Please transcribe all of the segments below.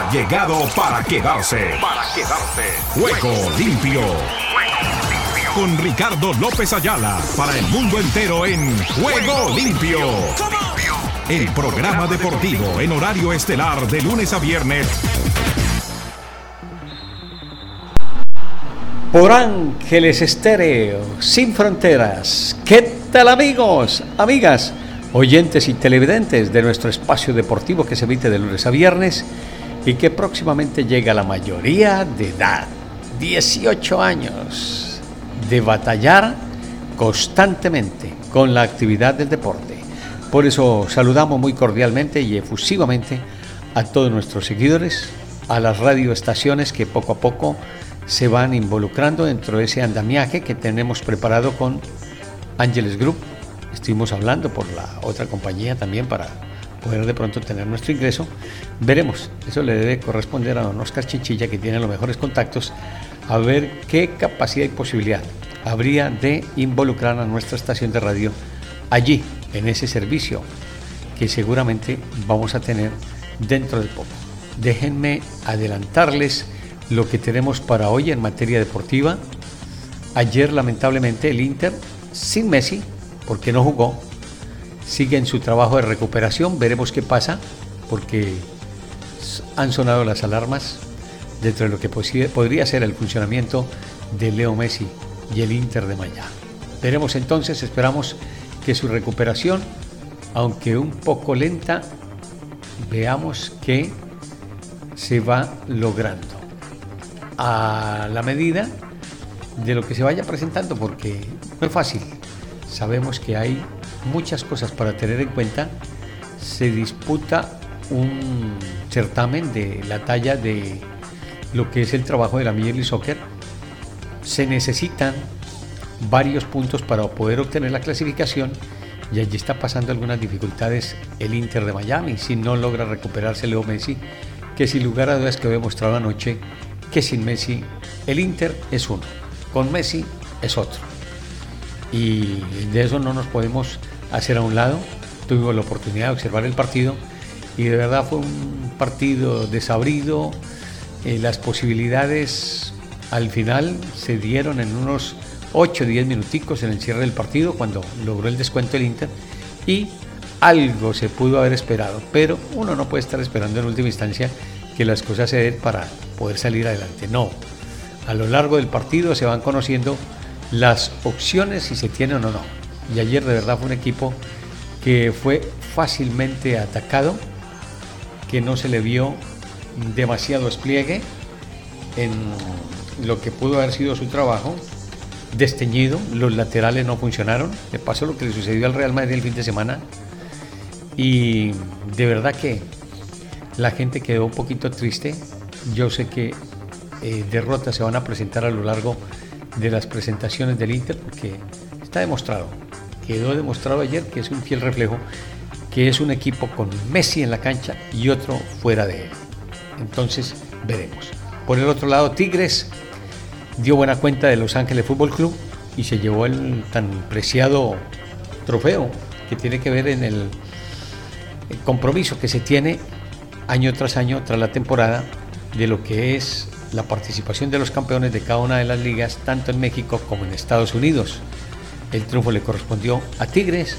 ha llegado para quedarse. Para quedarse. Juego limpio. Con Ricardo López Ayala para el mundo entero en Juego limpio. El programa deportivo en horario estelar de lunes a viernes. Por Ángeles Estéreo, sin fronteras. ¿Qué tal amigos, amigas? oyentes y televidentes de nuestro espacio deportivo que se emite de lunes a viernes y que próximamente llega la mayoría de edad, 18 años, de batallar constantemente con la actividad del deporte. Por eso saludamos muy cordialmente y efusivamente a todos nuestros seguidores, a las radioestaciones que poco a poco se van involucrando dentro de ese andamiaje que tenemos preparado con Ángeles Group estuvimos hablando por la otra compañía también para poder de pronto tener nuestro ingreso. Veremos, eso le debe corresponder a don Oscar Chichilla, que tiene los mejores contactos, a ver qué capacidad y posibilidad habría de involucrar a nuestra estación de radio allí, en ese servicio que seguramente vamos a tener dentro de poco. Déjenme adelantarles lo que tenemos para hoy en materia deportiva. Ayer lamentablemente el Inter sin Messi porque no jugó. Sigue en su trabajo de recuperación, veremos qué pasa, porque han sonado las alarmas dentro de lo que podría ser el funcionamiento de Leo Messi y el Inter de Miami. Veremos entonces, esperamos que su recuperación, aunque un poco lenta, veamos que se va logrando. A la medida de lo que se vaya presentando, porque no es fácil. Sabemos que hay muchas cosas para tener en cuenta. Se disputa un certamen de la talla de lo que es el trabajo de la Major League Soccer. Se necesitan varios puntos para poder obtener la clasificación y allí está pasando algunas dificultades el Inter de Miami si no logra recuperarse Leo Messi, que sin lugar a dudas que he demostrado anoche que sin Messi el Inter es uno, con Messi es otro y de eso no nos podemos hacer a un lado. Tuvimos la oportunidad de observar el partido y de verdad fue un partido desabrido. Eh, las posibilidades al final se dieron en unos 8 o 10 minuticos en el cierre del partido cuando logró el descuento el Inter y algo se pudo haber esperado, pero uno no puede estar esperando en última instancia que las cosas se den para poder salir adelante. No, a lo largo del partido se van conociendo las opciones si se tienen o no. Y ayer de verdad fue un equipo que fue fácilmente atacado, que no se le vio demasiado despliegue en lo que pudo haber sido su trabajo, desteñido, los laterales no funcionaron, le pasó lo que le sucedió al Real Madrid el fin de semana y de verdad que la gente quedó un poquito triste, yo sé que eh, derrotas se van a presentar a lo largo de las presentaciones del Inter porque está demostrado, quedó demostrado ayer que es un fiel reflejo que es un equipo con Messi en la cancha y otro fuera de él. Entonces veremos. Por el otro lado, Tigres dio buena cuenta de Los Ángeles Fútbol Club y se llevó el tan preciado trofeo que tiene que ver en el, el compromiso que se tiene año tras año tras la temporada de lo que es la participación de los campeones de cada una de las ligas, tanto en México como en Estados Unidos. El triunfo le correspondió a Tigres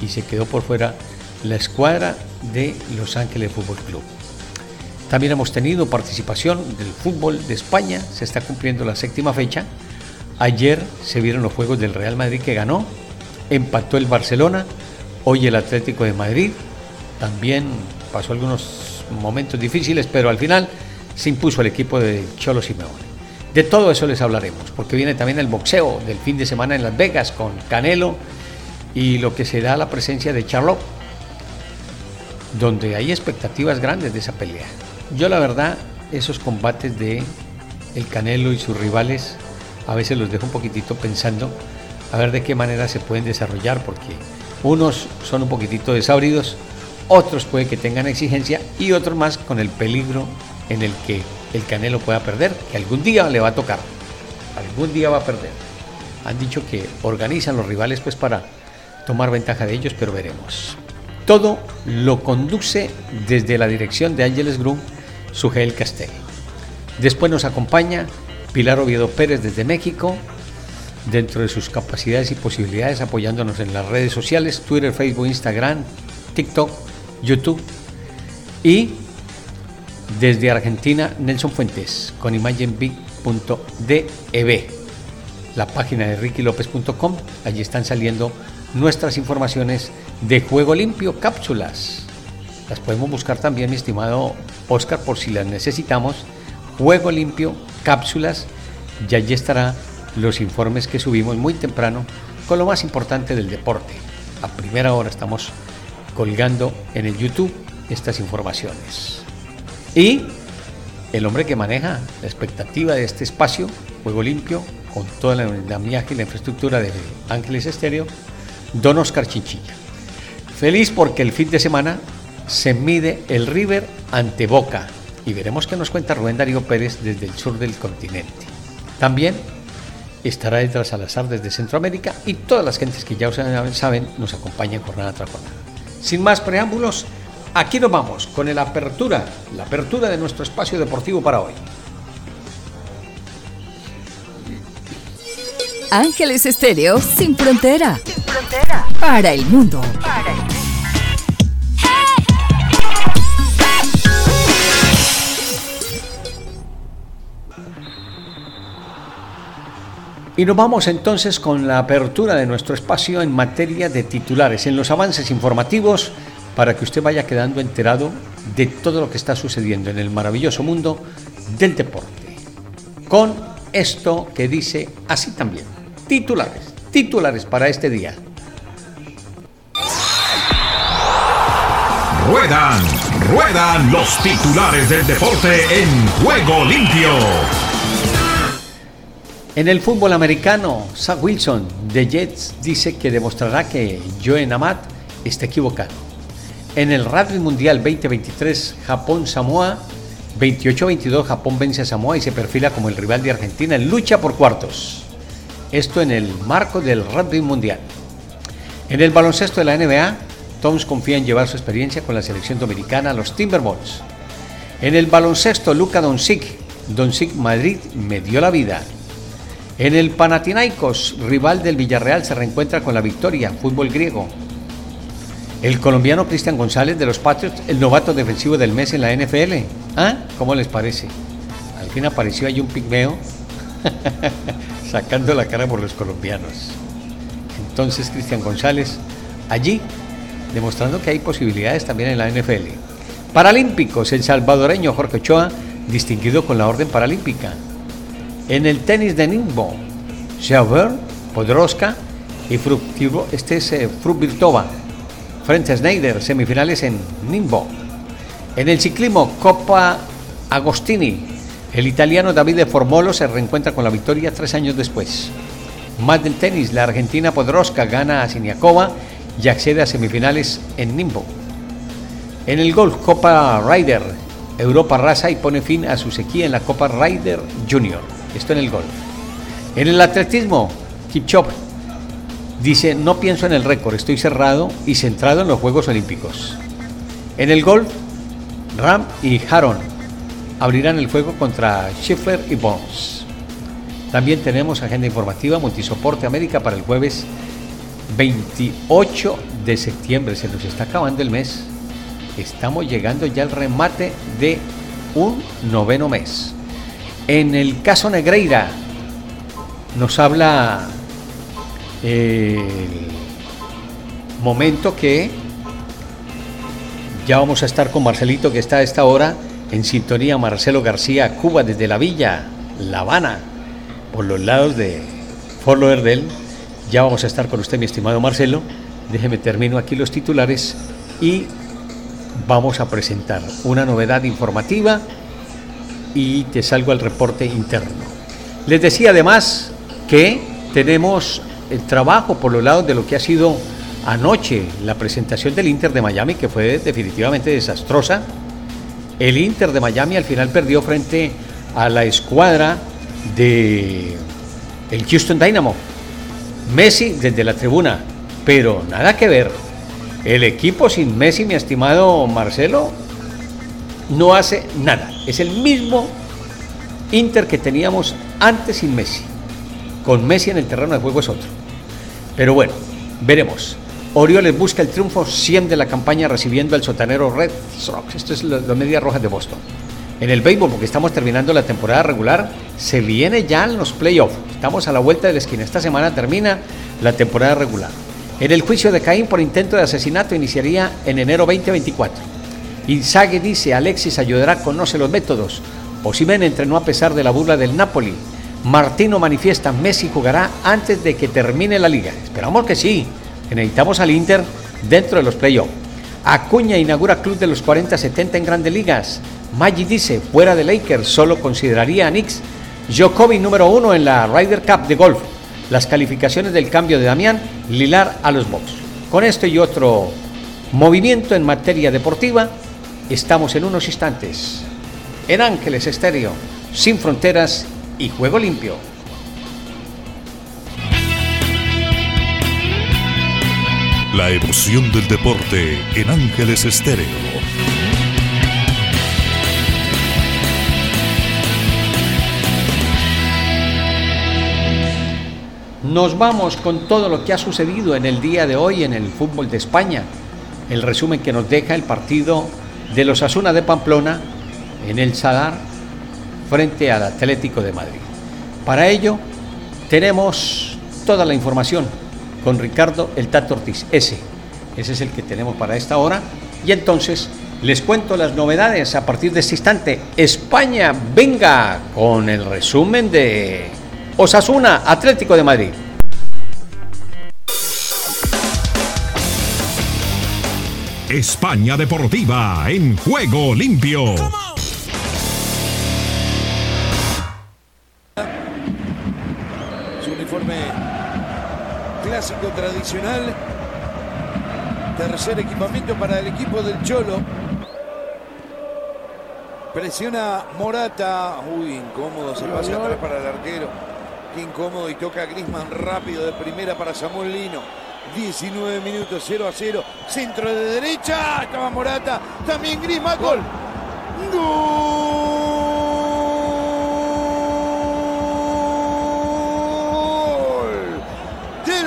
y se quedó por fuera la escuadra de Los Ángeles Fútbol Club. También hemos tenido participación del fútbol de España, se está cumpliendo la séptima fecha. Ayer se vieron los juegos del Real Madrid que ganó, empató el Barcelona, hoy el Atlético de Madrid, también pasó algunos momentos difíciles, pero al final se impuso el equipo de Cholo Simeone. De todo eso les hablaremos, porque viene también el boxeo del fin de semana en Las Vegas con Canelo y lo que será la presencia de Charlotte, donde hay expectativas grandes de esa pelea. Yo la verdad, esos combates de el Canelo y sus rivales, a veces los dejo un poquitito pensando a ver de qué manera se pueden desarrollar, porque unos son un poquitito desabridos, otros puede que tengan exigencia y otros más con el peligro en el que el Canelo pueda perder, que algún día le va a tocar, algún día va a perder. Han dicho que organizan los rivales pues para tomar ventaja de ellos, pero veremos. Todo lo conduce desde la dirección de Ángeles Group Sugel Castel. Después nos acompaña Pilar Oviedo Pérez desde México, dentro de sus capacidades y posibilidades, apoyándonos en las redes sociales, Twitter, Facebook, Instagram, TikTok, YouTube. Y desde Argentina, Nelson Fuentes, con imagenbig.dev, la página de rickylopez.com. Allí están saliendo nuestras informaciones de Juego Limpio, cápsulas. Las podemos buscar también, mi estimado Oscar, por si las necesitamos. Juego Limpio, cápsulas. Y allí estará los informes que subimos muy temprano con lo más importante del deporte. A primera hora estamos colgando en el YouTube estas informaciones. Y el hombre que maneja la expectativa de este espacio, Juego Limpio, con toda la andamiaje y la infraestructura de Ángeles Estéreo, don Oscar Chinchilla. Feliz porque el fin de semana se mide el River ante Boca y veremos qué nos cuenta Rubén Darío Pérez desde el sur del continente. También estará detrás Salazar desde Centroamérica y todas las gentes que ya saben nos acompañan jornada tras jornada. Sin más preámbulos, aquí nos vamos con la apertura, la apertura de nuestro espacio deportivo para hoy. Ángeles Estéreo sin frontera. Sin frontera. Para el mundo. Para el mundo. Y nos vamos entonces con la apertura de nuestro espacio en materia de titulares, en los avances informativos, para que usted vaya quedando enterado de todo lo que está sucediendo en el maravilloso mundo del deporte. Con esto que dice así también. Titulares, titulares para este día. Ruedan, ruedan los titulares del deporte en juego limpio. En el fútbol americano, Zach Wilson de Jets dice que demostrará que Joe Amat está equivocado. En el Rugby Mundial 2023, Japón-Samoa, 28-22 Japón vence a Samoa y se perfila como el rival de Argentina en lucha por cuartos. Esto en el marco del Rugby Mundial. En el baloncesto de la NBA, Toms confía en llevar su experiencia con la selección dominicana a los Timberwolves. En el baloncesto, Luka Doncic, Doncic Madrid me dio la vida. En el Panathinaikos, rival del Villarreal, se reencuentra con la victoria, fútbol griego. El colombiano Cristian González de los Patriots, el novato defensivo del mes en la NFL. ¿Ah? ¿Cómo les parece? Al fin apareció ahí un pigmeo sacando la cara por los colombianos. Entonces Cristian González allí demostrando que hay posibilidades también en la NFL. Paralímpicos, el salvadoreño Jorge Ochoa, distinguido con la Orden Paralímpica. En el tenis de Nimbo, Schauber, Podroska y Fructivo, este es eh, frente a semifinales en Nimbo. En el ciclismo, Copa Agostini, el italiano Davide Formolo se reencuentra con la victoria tres años después. Más del tenis, la argentina Podroska gana a Siniakova y accede a semifinales en Nimbo. En el golf, Copa Ryder, Europa raza y pone fin a su sequía en la Copa Ryder Junior. Esto en el golf. En el atletismo, Kipchop dice, no pienso en el récord, estoy cerrado y centrado en los Juegos Olímpicos. En el golf, Ram y Haron abrirán el juego contra Scheffler y Bones. También tenemos agenda informativa Multisoporte América para el jueves 28 de septiembre. Se nos está acabando el mes. Estamos llegando ya al remate de un noveno mes. En el caso Negreira nos habla el momento que ya vamos a estar con Marcelito que está a esta hora en sintonía Marcelo García Cuba desde la villa La Habana por los lados de Fort Lauderdale ya vamos a estar con usted mi estimado Marcelo déjeme termino aquí los titulares y vamos a presentar una novedad informativa y te salgo al reporte interno. Les decía además que tenemos el trabajo por los lados de lo que ha sido anoche la presentación del Inter de Miami, que fue definitivamente desastrosa. El Inter de Miami al final perdió frente a la escuadra de el Houston Dynamo. Messi desde la tribuna, pero nada que ver. El equipo sin Messi, mi estimado Marcelo, no hace nada. Es el mismo Inter que teníamos antes sin Messi. Con Messi en el terreno de juego es otro. Pero bueno, veremos. Orioles busca el triunfo 100 de la campaña recibiendo al sotanero Red Sox. Esto es los Medias Rojas de Boston. En el béisbol, porque estamos terminando la temporada regular, se viene ya en los playoffs. Estamos a la vuelta de la esquina. Esta semana termina la temporada regular. En el juicio de Caín por intento de asesinato iniciaría en enero 2024. Inzaghi dice, Alexis ayudará, conoce los métodos. Osimen entrenó a pesar de la burla del Napoli. Martino manifiesta, Messi jugará antes de que termine la liga. Esperamos que sí, necesitamos al Inter dentro de los playoffs. Acuña inaugura Club de los 40-70 en Grandes Ligas. Maggi dice, fuera de Lakers, solo consideraría a Knicks. Jokovic número uno en la Ryder Cup de golf las calificaciones del cambio de Damián Lilar a los Box. Con esto y otro movimiento en materia deportiva, estamos en unos instantes en Ángeles Estéreo, sin fronteras y juego limpio. La emoción del deporte en Ángeles Estéreo. Nos vamos con todo lo que ha sucedido en el día de hoy en el fútbol de España. El resumen que nos deja el partido de los Asuna de Pamplona en el Sadar frente al Atlético de Madrid. Para ello tenemos toda la información con Ricardo El Tato Ortiz. Ese, ese es el que tenemos para esta hora. Y entonces les cuento las novedades a partir de este instante. España, venga con el resumen de Osasuna, Atlético de Madrid. España Deportiva en juego limpio. Tercer equipamiento para el equipo del Cholo. Presiona Morata. Uy, incómodo. Se pasa atrás para el arquero incómodo y toca Grisman rápido de primera para Samuel Lino. 19 minutos, 0 a 0. Centro de derecha. Estaba Morata. También Grisman. Gol. Gol.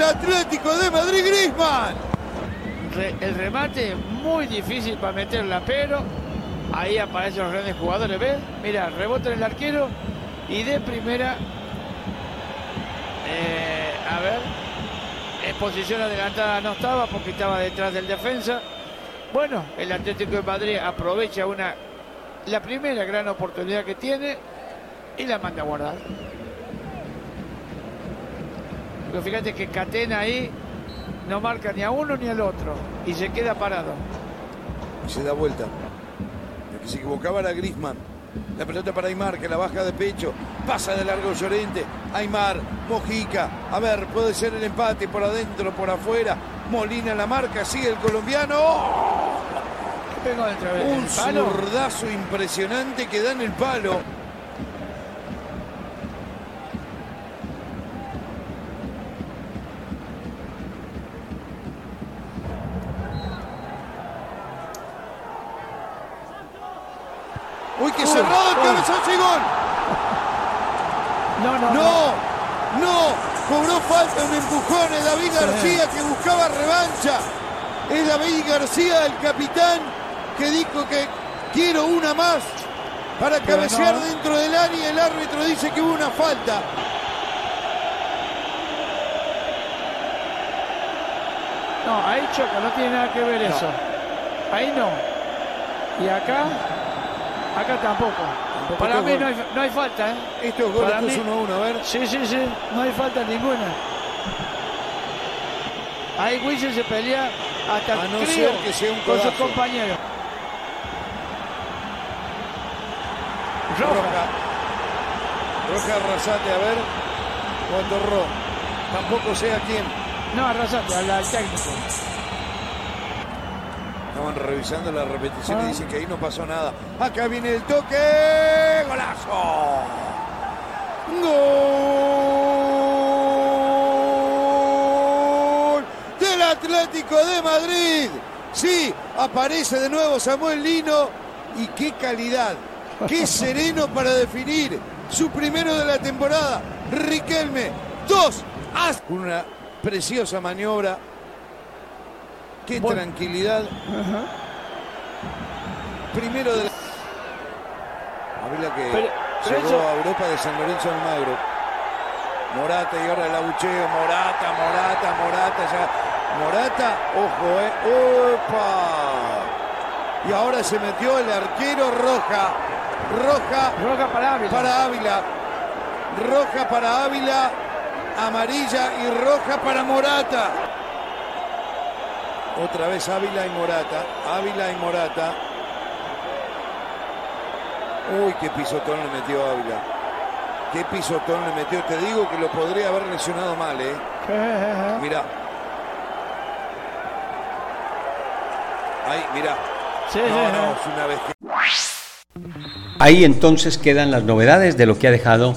Atlético de Madrid, Grisman. el remate muy difícil para meterla, pero ahí aparecen los grandes jugadores. ¿Ves? Mira, rebota en el arquero y de primera eh, a ver, en posición adelantada no estaba porque estaba detrás del defensa. Bueno, el Atlético de Madrid aprovecha una la primera gran oportunidad que tiene y la manda a guardar. Pero fíjate que Catena ahí no marca ni a uno ni al otro y se queda parado. Se da vuelta. El que se equivocaba era Grisman. La pelota para Aymar que la baja de pecho. Pasa de largo Llorente. Aymar, Mojica. A ver, puede ser el empate por adentro, por afuera. Molina la marca, sigue el colombiano. Un zurdazo impresionante que da en el palo. Uy, qué cerrado el cabezazo y gol. No, no. No, no. Cobró falta un empujón. Es David García que buscaba revancha. Es David García, el capitán, que dijo que quiero una más para cabecear dentro del área. El árbitro dice que hubo una falta. No, ahí choca, no tiene nada que ver eso. Ahí no. Y acá Acá tampoco. Para mí no hay, no hay, falta, ¿eh? Estos goles 1 1, a ver. Sí, sí, sí. No hay falta ninguna. Ahí Wilson se pelea hasta a no ser que sea un con su compañero. Roja. Roja Arrasate, a ver. Cuando Ro. Tampoco sé a quién. No, Arrasate, al técnico. Estaban revisando la repetición y ah. dicen que ahí no pasó nada. Acá viene el toque. ¡Golazo! ¡Gol! Del Atlético de Madrid. Sí, aparece de nuevo Samuel Lino y qué calidad, qué sereno para definir su primero de la temporada. Riquelme, dos, as una preciosa maniobra. Qué tranquilidad. Primero de la... Ávila que llegó a Europa de San Lorenzo Almagro. Morata y ahora el abucheo. Morata, Morata, Morata. Ya. Morata, ojo, eh. ¡Opa! Y ahora se metió el arquero Roja. Roja. Roja para Ávila. Para Ávila. Roja para Ávila. Amarilla y roja para Morata. Otra vez Ávila y Morata. Ávila y Morata. Uy, qué pisotón le metió Ávila. Qué pisotón le metió. Te digo que lo podría haber lesionado mal, ¿eh? Mirá. Ahí, mirá. Sí, no, sí, no, sí. es una vez que... Ahí entonces quedan las novedades de lo que ha dejado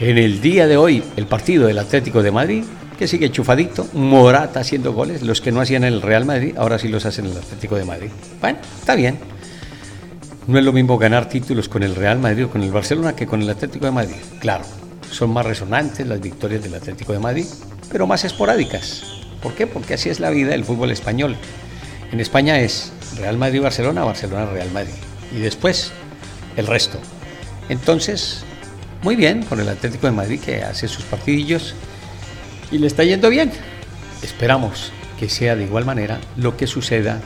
en el día de hoy el partido del Atlético de Madrid, que sigue chufadito, Morata haciendo goles, los que no hacían en el Real Madrid, ahora sí los hacen en el Atlético de Madrid. Bueno, está bien. No es lo mismo ganar títulos con el Real Madrid o con el Barcelona que con el Atlético de Madrid. Claro, son más resonantes las victorias del Atlético de Madrid, pero más esporádicas. ¿Por qué? Porque así es la vida del fútbol español. En España es Real Madrid-Barcelona, Barcelona-Real Madrid. Y después el resto. Entonces, muy bien con el Atlético de Madrid que hace sus partidillos y le está yendo bien. Esperamos que sea de igual manera lo que suceda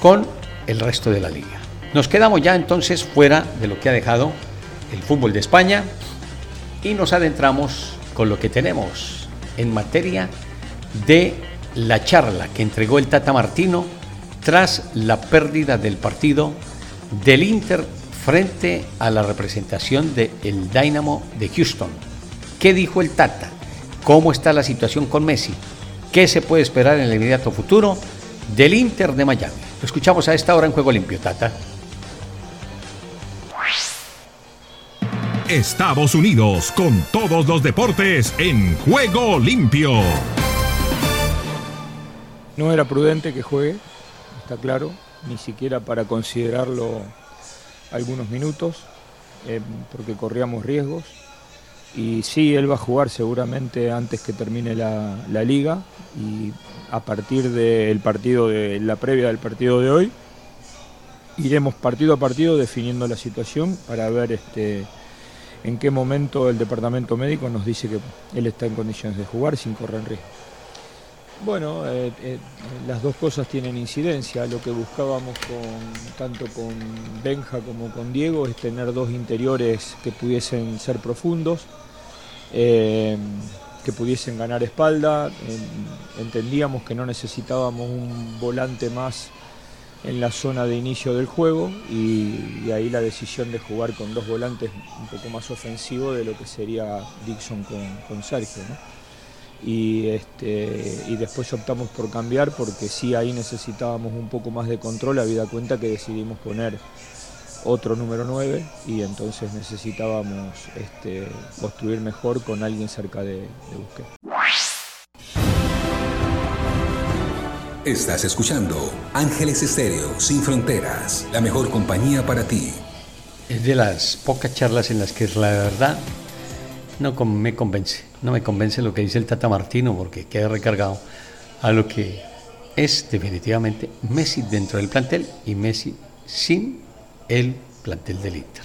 con el resto de la liga. Nos quedamos ya entonces fuera de lo que ha dejado el fútbol de España y nos adentramos con lo que tenemos en materia de la charla que entregó el Tata Martino tras la pérdida del partido del Inter frente a la representación del Dynamo de Houston. ¿Qué dijo el Tata? ¿Cómo está la situación con Messi? ¿Qué se puede esperar en el inmediato futuro del Inter de Miami? Lo escuchamos a esta hora en Juego Limpio, Tata. Estados Unidos con todos los deportes en Juego Limpio. No era prudente que juegue, está claro, ni siquiera para considerarlo algunos minutos, eh, porque corríamos riesgos. Y sí, él va a jugar seguramente antes que termine la, liga y a partir del partido de la previa del partido de hoy iremos partido a partido definiendo la situación para ver este en qué momento el departamento médico nos dice que él está en condiciones de jugar sin correr riesgo. Bueno, eh, eh, las dos cosas tienen incidencia. Lo que buscábamos con, tanto con Benja como con Diego es tener dos interiores que pudiesen ser profundos, eh, que pudiesen ganar espalda. entendíamos que no necesitábamos un volante más en la zona de inicio del juego y, ahí la decisión de jugar con dos volantes un poco más ofensivo de lo que sería Dixon con, Sergio. Y, este, y después optamos por cambiar porque sí ahí necesitábamos un poco más de control, habida cuenta que decidimos poner otro número 9 y entonces necesitábamos este, construir mejor con alguien cerca de, de Busquets. Estás escuchando Ángeles Estéreo Sin Fronteras, la mejor compañía para ti. Es de las pocas charlas en las que la verdad no me convence. No me convence lo que dice el Tata Martino porque queda recargado a lo que es definitivamente Messi dentro del plantel y Messi sin el plantel del Inter.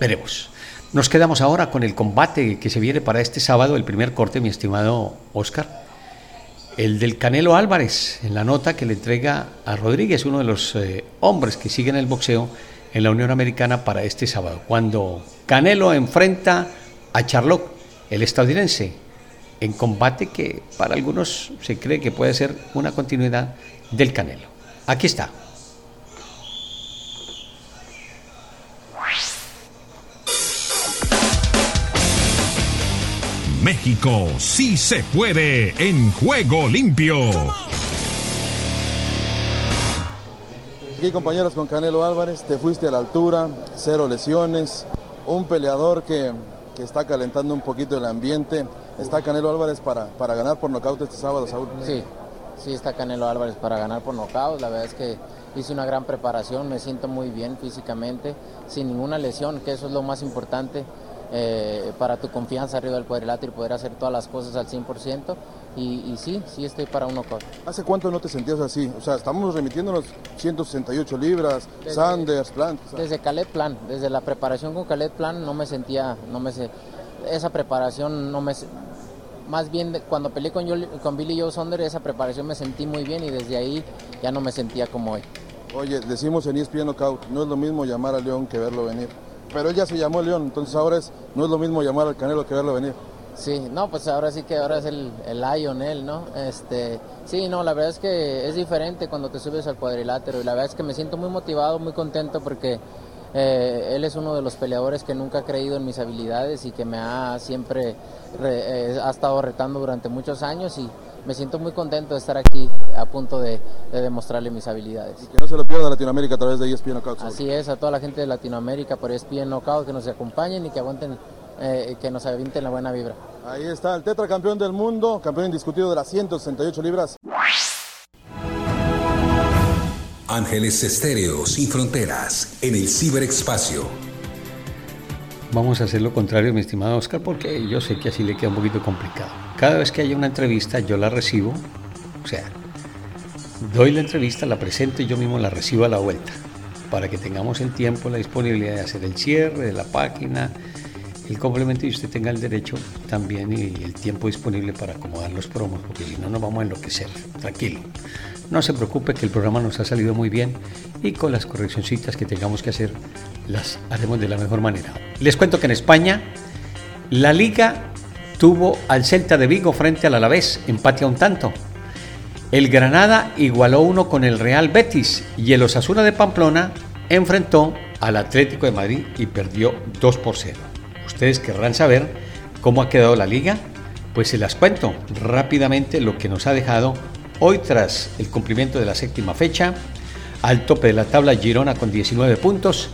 Veremos. Nos quedamos ahora con el combate que se viene para este sábado, el primer corte, mi estimado Oscar. El del Canelo Álvarez, en la nota que le entrega a Rodríguez, uno de los eh, hombres que siguen el boxeo en la Unión Americana para este sábado, cuando Canelo enfrenta a Charlotte, el estadounidense, en combate que para algunos se cree que puede ser una continuidad del Canelo. Aquí está. México sí se puede en Juego Limpio. Aquí compañeros con Canelo Álvarez, te fuiste a la altura, cero lesiones, un peleador que, está calentando un poquito el ambiente. ¿Está Canelo Álvarez para, para ganar por nocaut este sábado, Saúl? Sí, sí está Canelo Álvarez para ganar por nocaut. La verdad es que hice una gran preparación, me siento muy bien físicamente, sin ninguna lesión, que eso es lo más importante eh, para tu confianza arriba del cuadrilátero y poder hacer todas las cosas al 100%. Y, sí, sí estoy para un knockout. ¿Hace cuánto no te sentías así? O sea, estamos remitiéndonos 168 libras, Sanders, Plant. Desde Caleb Plan, desde la preparación con Caleb Plan no me sentía, no me esa preparación no me más bien cuando peleé con, con Billy Joe Sonder, esa preparación me sentí muy bien y desde ahí ya no me sentía como hoy. Oye, decimos en ESPN Knockout, no es lo mismo llamar a León que verlo venir. Pero él ya se llamó León, entonces ahora es, no es lo mismo llamar al Canelo que verlo venir. Sí, no, pues ahora sí que ahora es el, el Lion él, ¿no? Este, sí, no, la verdad es que es diferente cuando te subes al cuadrilátero y la verdad es que me siento muy motivado, muy contento porque eh, él es uno de los peleadores que nunca ha creído en mis habilidades y que me ha siempre eh, ha estado retando durante muchos años y me siento muy contento de estar aquí a punto de, demostrarle mis habilidades. Y que no se lo pierda Latinoamérica a través de ESPN Knockout. Así es, a toda la gente de Latinoamérica por ESPN Knockout que nos acompañen y que aguanten, eh, que nos avienten la buena vibra. Ahí está el tetracampeón del mundo, campeón indiscutido de las 168 libras. Ángeles Estéreo sin fronteras en el ciberespacio. Vamos a hacer lo contrario, mi estimado Oscar, porque yo sé que así le queda un poquito complicado. Cada vez que haya una entrevista, yo la recibo, o sea, doy la entrevista, la presento y yo mismo la recibo a la vuelta, para que tengamos el tiempo, la disponibilidad de hacer el cierre de la página, el complemento y usted tenga el derecho también y el tiempo disponible para acomodar los promos, porque si no nos vamos a enloquecer. Tranquilo. No se preocupe que el programa nos ha salido muy bien y con las correccioncitas que tengamos que hacer las haremos de la mejor manera. Les cuento que en España la liga tuvo al Celta de Vigo frente al Alavés, empate a un tanto. El Granada igualó uno con el Real Betis y el Osasuna de Pamplona enfrentó al Atlético de Madrid y perdió 2 por 0. Ustedes querrán saber cómo ha quedado la liga, pues se las cuento rápidamente lo que nos ha dejado Hoy, tras el cumplimiento de la séptima fecha, al tope de la tabla Girona con 19 puntos,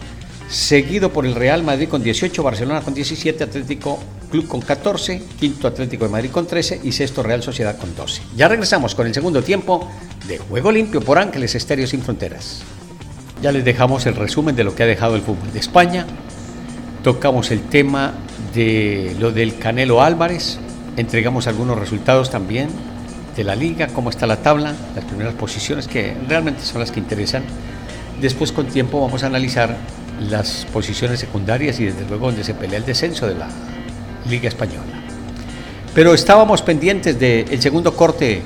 seguido por el Real Madrid con 18, Barcelona con 17, Atlético Club con 14, quinto Atlético de Madrid con 13 y sexto Real Sociedad con 12. Ya regresamos con el segundo tiempo de Juego Limpio por Ángeles Estéreo Sin Fronteras. Ya les dejamos el resumen de lo que ha dejado el fútbol de España. Tocamos el tema de lo del Canelo Álvarez. Entregamos algunos resultados también de la liga, cómo está la tabla, las primeras posiciones que realmente son las que interesan. Después con tiempo vamos a analizar las posiciones secundarias y desde luego donde se pelea el descenso de la Liga Española. Pero estábamos pendientes del segundo corte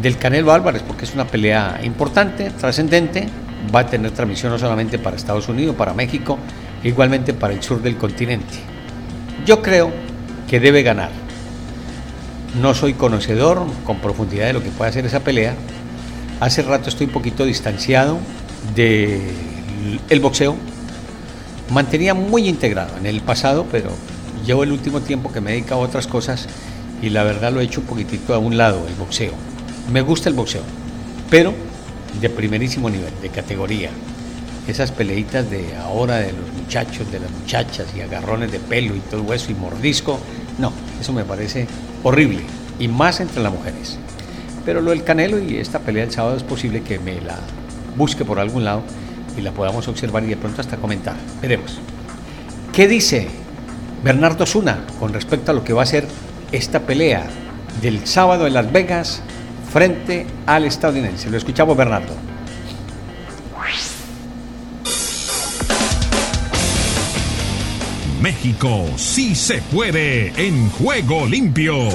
del Canelo Álvarez porque es una pelea importante, trascendente, va a tener transmisión no solamente para Estados Unidos, para México, igualmente para el sur del continente. Yo creo que debe ganar no soy conocedor con profundidad de lo que puede hacer esa pelea. Hace rato estoy un poquito distanciado del boxeo. Mantenía muy integrado en el pasado, pero llevo el último tiempo que me he dedicado a otras cosas y la verdad lo he hecho un poquitito a un lado, el boxeo. Me gusta el boxeo, pero de primerísimo nivel, de categoría. Esas peleitas de ahora de los muchachos, de las muchachas y agarrones de pelo y todo eso y mordisco, no, eso me parece horrible, y más entre las mujeres. Pero lo del Canelo y esta pelea del sábado es posible que me la busque por algún lado y la podamos observar y de pronto hasta comentar. Veremos. ¿Qué dice Bernardo Zuna con respecto a lo que va a ser esta pelea del sábado en Las Vegas frente al estadounidense? Lo escuchamos, Bernardo. México sí se puede en juego limpio.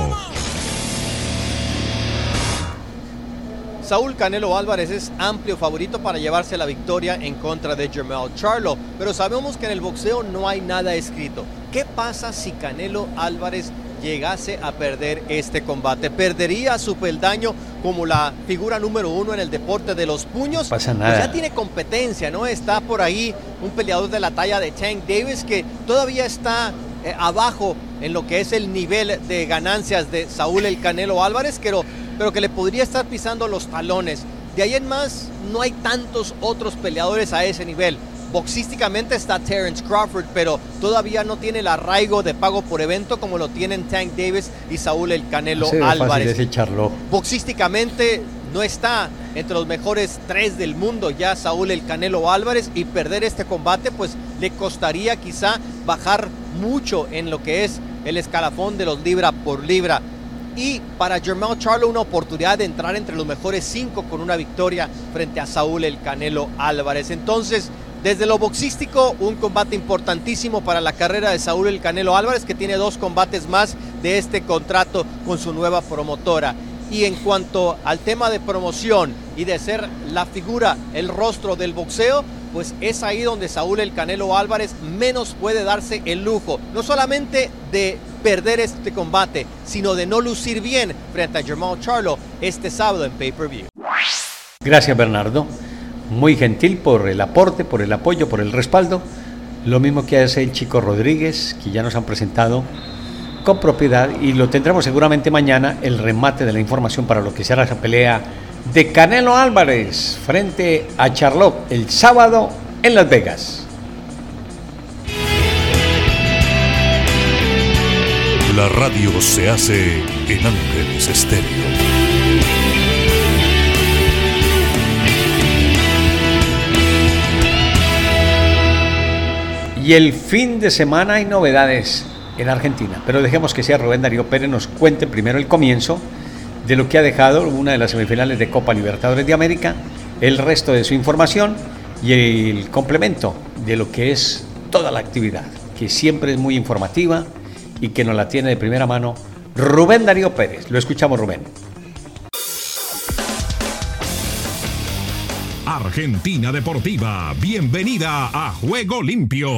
Saúl Canelo Álvarez es amplio favorito para llevarse la victoria en contra de Jermel Charlo, pero sabemos que en el boxeo no hay nada escrito. ¿Qué pasa si Canelo Álvarez llegase a perder este combate. Perdería su peldaño como la figura número uno en el deporte de los puños. Pasa pues nada. ya tiene competencia, ¿no? Está por ahí un peleador de la talla de Tank Davis que todavía está eh, abajo en lo que es el nivel de ganancias de Saúl El Canelo Álvarez, pero, pero que le podría estar pisando los talones. De ahí en más, no hay tantos otros peleadores a ese nivel. Boxísticamente está Terence Crawford, pero todavía no tiene el arraigo de pago por evento como lo tienen Tank Davis y Saúl El Canelo Álvarez. Boxísticamente no está entre los mejores tres del mundo ya Saúl el Canelo Álvarez y perder este combate pues le costaría quizá bajar mucho en lo que es el escalafón de los libra por libra. Y para Jermel Charlo una oportunidad de entrar entre los mejores cinco con una victoria frente a Saúl el Canelo Álvarez. Entonces, desde lo boxístico, un combate importantísimo para la carrera de Saúl el Canelo Álvarez, que tiene dos combates más de este contrato con su nueva promotora. Y en cuanto al tema de promoción y de ser la figura, el rostro del boxeo, pues es ahí donde Saúl el Canelo Álvarez menos puede darse el lujo, no solamente de perder este combate, sino de no lucir bien frente a Jamal Charlo este sábado en pay-per-view. Gracias Bernardo, muy gentil por el aporte, por el apoyo, por el respaldo. Lo mismo que hace el chico Rodríguez, que ya nos han presentado con propiedad y lo tendremos seguramente mañana el remate de la información para lo que será esa pelea de Canelo Álvarez frente a Charlotte el sábado en Las Vegas. La radio se hace en Ángeles Estéreo. Y el fin de semana hay novedades en Argentina. Pero dejemos que sea Rubén Darío Pérez nos cuente primero el comienzo de lo que ha dejado una de las semifinales de Copa Libertadores de América, el resto de su información y el complemento de lo que es toda la actividad, que siempre es muy informativa y que nos la tiene de primera mano Rubén Darío Pérez. Lo escuchamos Rubén. Argentina Deportiva, bienvenida a Juego Limpio.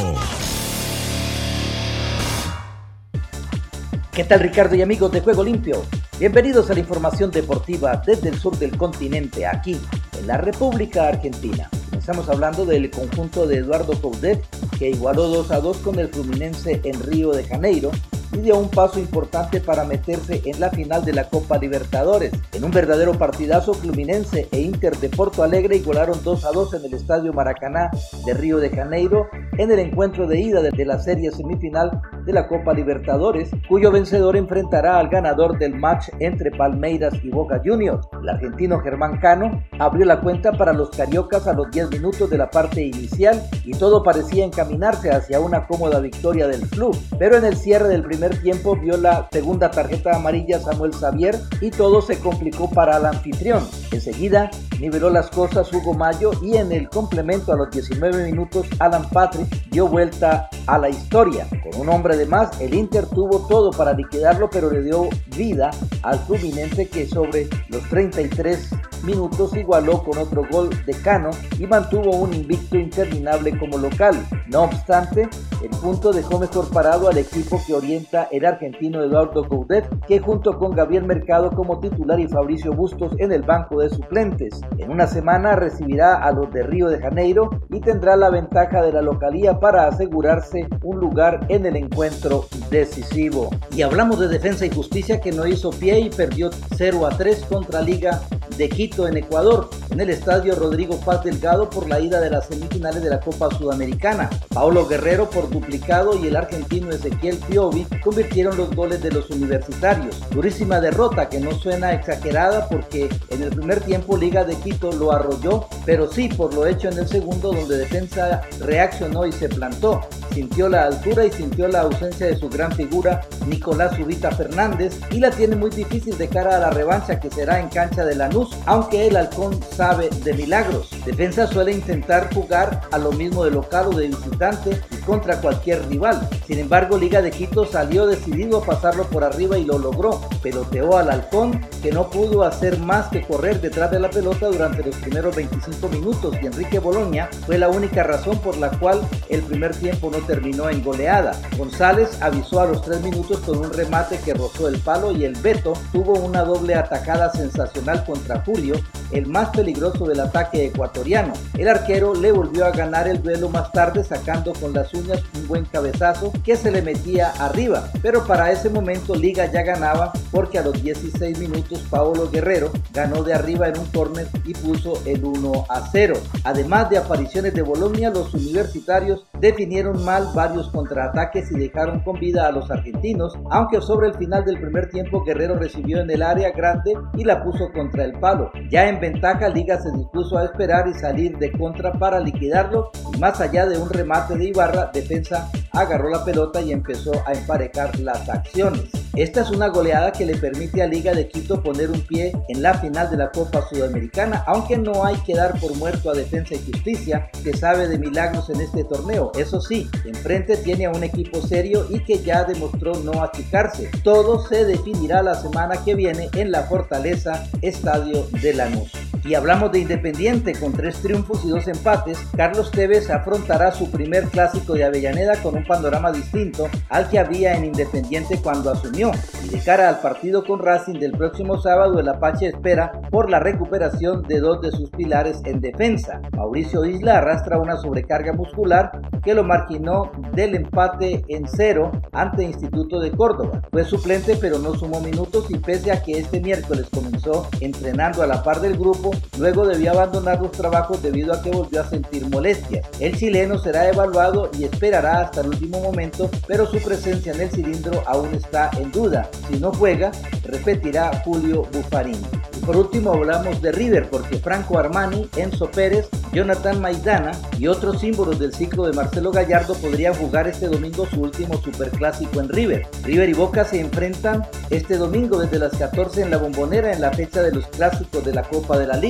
¿Qué tal Ricardo y amigos de Juego Limpio? Bienvenidos a la información deportiva desde el sur del continente, aquí en la República Argentina. Estamos hablando del conjunto de Eduardo Coudet, que igualó 2 a 2 con el Fluminense en Río de Janeiro y dio un paso importante para meterse en la final de la Copa Libertadores. En un verdadero partidazo, Fluminense e Inter de Porto Alegre igualaron 2 a 2 en el Estadio Maracaná de Río de Janeiro en el encuentro de ida de la serie semifinal de la Copa Libertadores, cuyo vencedor enfrentará al ganador del match entre Palmeiras y Boca Juniors. El argentino Germán Cano abrió la cuenta para los cariocas a los 10 minutos de la parte inicial y todo parecía encaminarse hacia una cómoda victoria del club, pero en el cierre del primer tiempo vio la segunda tarjeta amarilla Samuel Xavier y todo se complicó para el anfitrión. Enseguida niveló las cosas Hugo Mayo y en el complemento a los 19 minutos Alan Patrick dio vuelta a la historia. Con un hombre de más, el Inter tuvo todo para liquidarlo, pero le dio vida al Fluminense que sobre los 33 minutos igualó con otro gol de Cano y mantuvo un invicto interminable como local. No obstante, el punto dejó mejor parado al equipo que orienta el argentino Eduardo Coudet, que junto con Gabriel Mercado como titular y Fabricio Bustos en el banco de suplentes. En una semana recibirá a los de Río de Janeiro y tendrá la ventaja de la localía para asegurarse un lugar en el encuentro decisivo. Y hablamos de defensa y justicia que no hizo pie y perdió 0 a 3 contra Liga de Quito en Ecuador, en el estadio Rodrigo Paz Delgado por la ida de las semifinales de la Copa Sudamericana. Paolo Guerrero por duplicado y el argentino Ezequiel Piovi convirtieron los goles de los universitarios. Durísima derrota que no suena exagerada porque en el primer tiempo Liga de Quito lo arrolló, pero sí por lo hecho en el segundo donde defensa reaccionó y se plantó. Sintió la altura y sintió la ausencia de su gran figura Nicolás Ubita Fernández y la tiene muy difícil de cara a la revancha que será en cancha de Lanús, aunque el halcón sabe de milagros. Defensa suele intentar jugar a lo mismo de local de visitante y contra cualquier rival. Sin embargo, Liga de Quito salió decidido a pasarlo por arriba y lo logró. Peloteó al halcón que no pudo hacer más que correr detrás de la pelota durante los primeros 25 minutos y Enrique Boloña fue la única razón por la cual el primer tiempo no terminó en goleada. González avisó a los 3 minutos con un remate que rozó el palo y el Beto tuvo una doble atacada sensacional contra Julio, el más peligroso del ataque ecuatoriano. El arquero le volvió a ganar el duelo más tarde sacando con las uñas un buen cabezazo que se le metía arriba, pero para ese momento Liga ya ganaba porque a los 16 minutos Paolo Guerrero ganó de arriba en un córner y puso el 1 a 0. Además de apariciones de Bolonia, los universitarios definieron mal varios contraataques y dejaron con vida a los argentinos, aunque sobre el final del primer tiempo Guerrero recibió en el área grande y la puso contra el palo. Ya en ventaja, Liga se dispuso a esperar y salir de contra para liquidarlo y más allá de un remate de Ibarra, defensa agarró la pelota y empezó a emparejar las acciones. Esta es una goleada que le permite a Liga de Quito poner un pie en la final de la Copa Sudamericana, aunque no hay que dar por muerto a Defensa y Justicia, que sabe de milagros en este torneo. Eso sí, enfrente tiene a un equipo serio y que ya demostró no achicarse. Todo se definirá la semana que viene en la Fortaleza Estadio de Lanús. Y hablamos de Independiente con tres triunfos y dos empates. Carlos Tevez afrontará su primer clásico de Avellaneda con un panorama distinto al que había en Independiente cuando asumió. Y de cara al partido con Racing del próximo sábado, el Apache espera por la recuperación de dos de sus pilares en defensa. Mauricio Isla arrastra una sobrecarga muscular que lo marginó del empate en cero ante Instituto de Córdoba. Fue suplente pero no sumó minutos y pese a que este miércoles comenzó entrenando a la par del grupo, luego debió abandonar los trabajos debido a que volvió a sentir molestias. El chileno será evaluado y esperará hasta el último momento, pero su presencia en el cilindro aún está en duda. Si no juega, repetirá Julio Buffarini. Por último hablamos de River porque Franco Armani, Enzo Pérez, Jonathan Maidana y otros símbolos del ciclo de Marcelo Gallardo podrían jugar este domingo su último superclásico en River. River y Boca se enfrentan este domingo desde las 14 en la bombonera en la fecha de los clásicos de la Copa de la Liga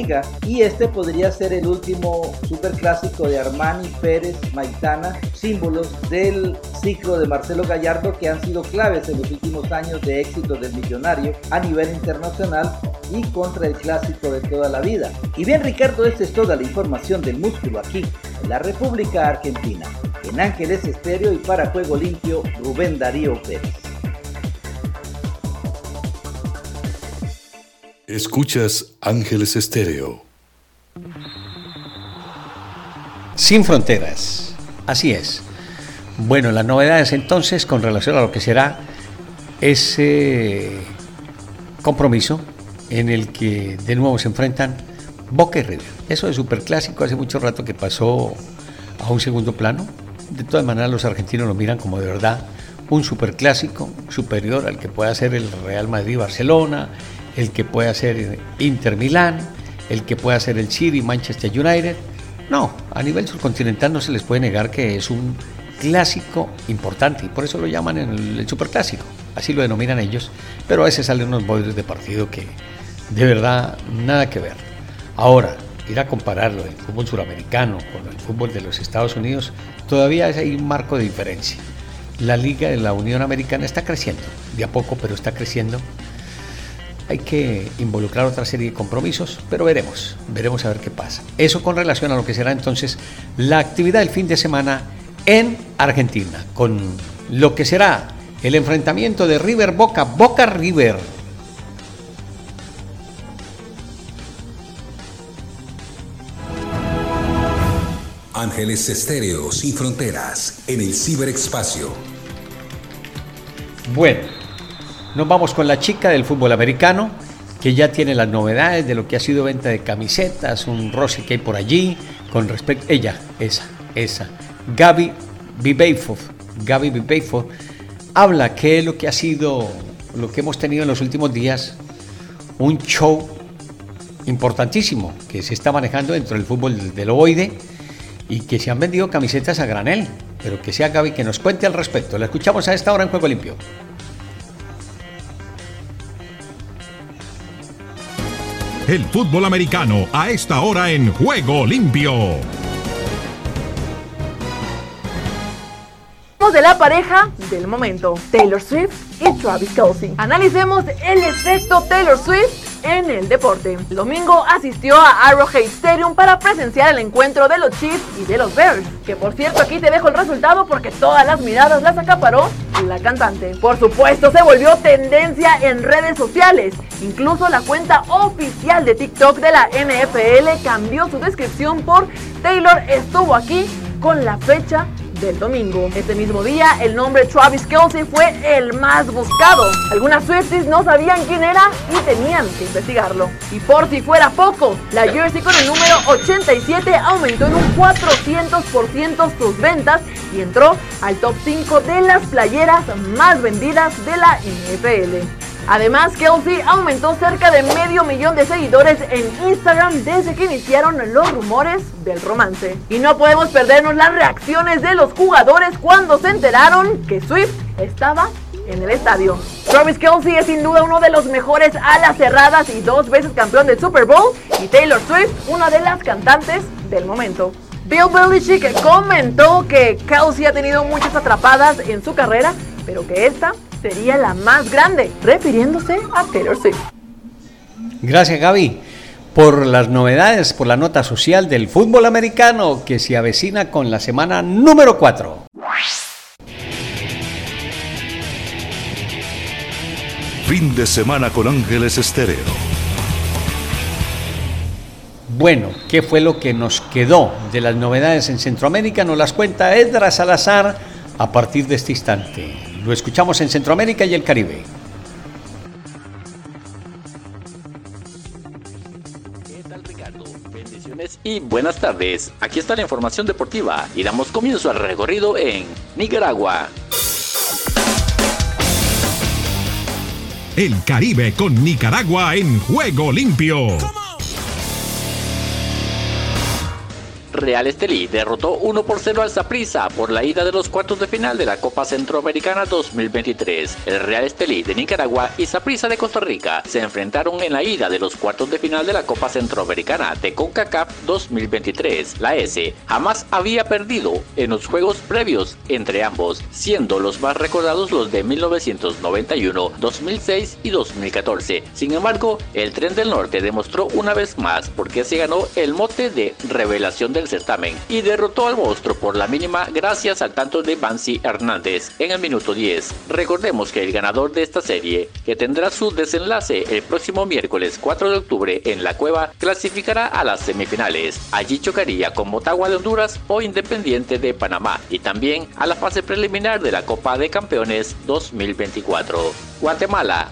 y este podría ser el último superclásico de Armani, Pérez, Maidana, símbolos del ciclo de Marcelo Gallardo que han sido claves en los últimos años de éxito del millonario a nivel internacional y contra el clásico de toda la vida. Y bien Ricardo, esta es toda la información del músculo aquí, en la República Argentina. En Ángeles Estéreo y para Juego Limpio, Rubén Darío Pérez. Escuchas Ángeles Estéreo. Sin fronteras. Así es. Bueno, las novedades entonces con relación a lo que será ese compromiso en el que de nuevo se enfrentan Boca y River. Eso de superclásico hace mucho rato que pasó a un segundo plano. De todas maneras los argentinos lo miran como de verdad un superclásico superior al que pueda ser el Real Madrid-Barcelona, el que pueda ser Inter Milán, el que pueda ser el City Manchester United. No, a nivel subcontinental no se les puede negar que es un clásico importante y por eso lo llaman el, el superclásico, así lo denominan ellos, pero a veces salen unos bodrios de partido que de verdad nada que ver. Ahora, ir a compararlo el fútbol suramericano con el fútbol de los Estados Unidos, todavía hay un marco de diferencia. La Liga de la Unión Americana está creciendo, de a poco, pero está creciendo. Hay que involucrar otra serie de compromisos, pero veremos, veremos a ver qué pasa. Eso con relación a lo que será entonces la actividad del fin de semana en Argentina, con lo que será el enfrentamiento de River Boca, Boca River, Ángeles Estéreo sin fronteras en el ciberespacio. Bueno, nos vamos con la chica del fútbol americano, que ya tiene las novedades de lo que ha sido venta de camisetas, un roce que hay por allí, con respecto, ella, esa, esa, Gaby Bibeifov, Gaby Bibeifov, habla que es lo que ha sido, lo que hemos tenido en los últimos días, un show importantísimo que se está manejando dentro del fútbol del ovoide y que se han vendido camisetas a granel, pero que sea Gaby que nos cuente al respecto. La escuchamos a esta hora en Juego Limpio. El fútbol americano a esta hora en Juego Limpio. de la pareja del momento, Taylor Swift y Travis Kelsey. Analicemos el efecto Taylor Swift en el deporte. El domingo asistió a Arrowhead Stadium para presenciar el encuentro de los Chiefs y de los Bears. Que por cierto aquí te dejo el resultado porque todas las miradas las acaparó la cantante. Por supuesto se volvió tendencia en redes sociales. Incluso la cuenta oficial de TikTok de la NFL cambió su descripción por Taylor estuvo aquí con la fecha del domingo. Este mismo día, el nombre Travis Kelsey fue el más buscado. Algunas Swifties no sabían quién era y tenían que investigarlo. Y por si fuera poco, la jersey con el número 87 aumentó en un 400% sus ventas y entró al top 5 de las playeras más vendidas de la NFL. Además, Kelsey aumentó cerca de medio millón de seguidores en Instagram desde que iniciaron los rumores del romance. Y no podemos perdernos las reacciones de los jugadores cuando se enteraron que Swift estaba en el estadio. Travis Kelsey es sin duda uno de los mejores alas cerradas y dos veces campeón del Super Bowl. Y Taylor Swift, una de las cantantes del momento. Bill Belichick comentó que Kelsey ha tenido muchas atrapadas en su carrera, pero que esta sería la más grande, refiriéndose a Taylor Swift. Gracias Gaby por las novedades, por la nota social del fútbol americano que se avecina con la semana número 4. Fin de semana con Ángeles Estéreo. Bueno, ¿qué fue lo que nos quedó de las novedades en Centroamérica? Nos las cuenta Edra Salazar a partir de este instante. Lo escuchamos en Centroamérica y el Caribe. ¿Qué tal Ricardo? Bendiciones y buenas tardes. Aquí está la información deportiva y damos comienzo al recorrido en Nicaragua. El Caribe con Nicaragua en juego limpio. Real Estelí derrotó 1 por 0 al Saprissa por la ida de los cuartos de final de la Copa Centroamericana 2023. El Real Estelí de Nicaragua y Saprissa de Costa Rica se enfrentaron en la ida de los cuartos de final de la Copa Centroamericana de CONCACAF 2023. La S jamás había perdido en los juegos previos entre ambos, siendo los más recordados los de 1991, 2006 y 2014. Sin embargo, el Tren del Norte demostró una vez más por qué se ganó el mote de revelación del y derrotó al monstruo por la mínima gracias al tanto de Bansi Hernández en el minuto 10. Recordemos que el ganador de esta serie, que tendrá su desenlace el próximo miércoles 4 de octubre en la cueva, clasificará a las semifinales. Allí chocaría con Motagua de Honduras o Independiente de Panamá y también a la fase preliminar de la Copa de Campeones 2024. Guatemala,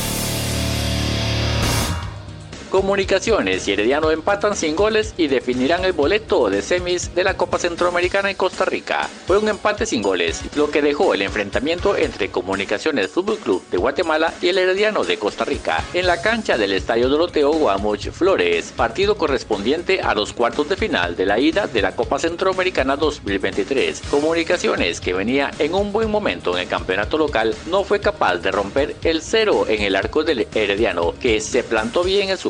Comunicaciones y Herediano empatan sin goles y definirán el boleto de semis de la Copa Centroamericana en Costa Rica. Fue un empate sin goles, lo que dejó el enfrentamiento entre Comunicaciones Fútbol Club de Guatemala y el Herediano de Costa Rica en la cancha del Estadio Doroteo Guamuch Flores, partido correspondiente a los cuartos de final de la ida de la Copa Centroamericana 2023. Comunicaciones, que venía en un buen momento en el campeonato local, no fue capaz de romper el cero en el arco del Herediano, que se plantó bien en su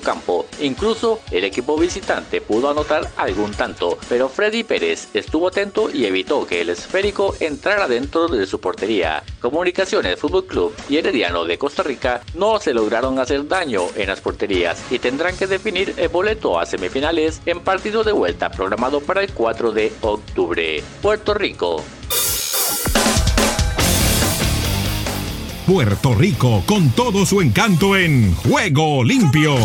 Incluso el equipo visitante pudo anotar algún tanto, pero Freddy Pérez estuvo atento y evitó que el esférico entrara dentro de su portería. Comunicaciones Fútbol Club y Herediano de Costa Rica no se lograron hacer daño en las porterías y tendrán que definir el boleto a semifinales en partido de vuelta programado para el 4 de octubre. Puerto Rico. Puerto Rico con todo su encanto en Juego Limpio.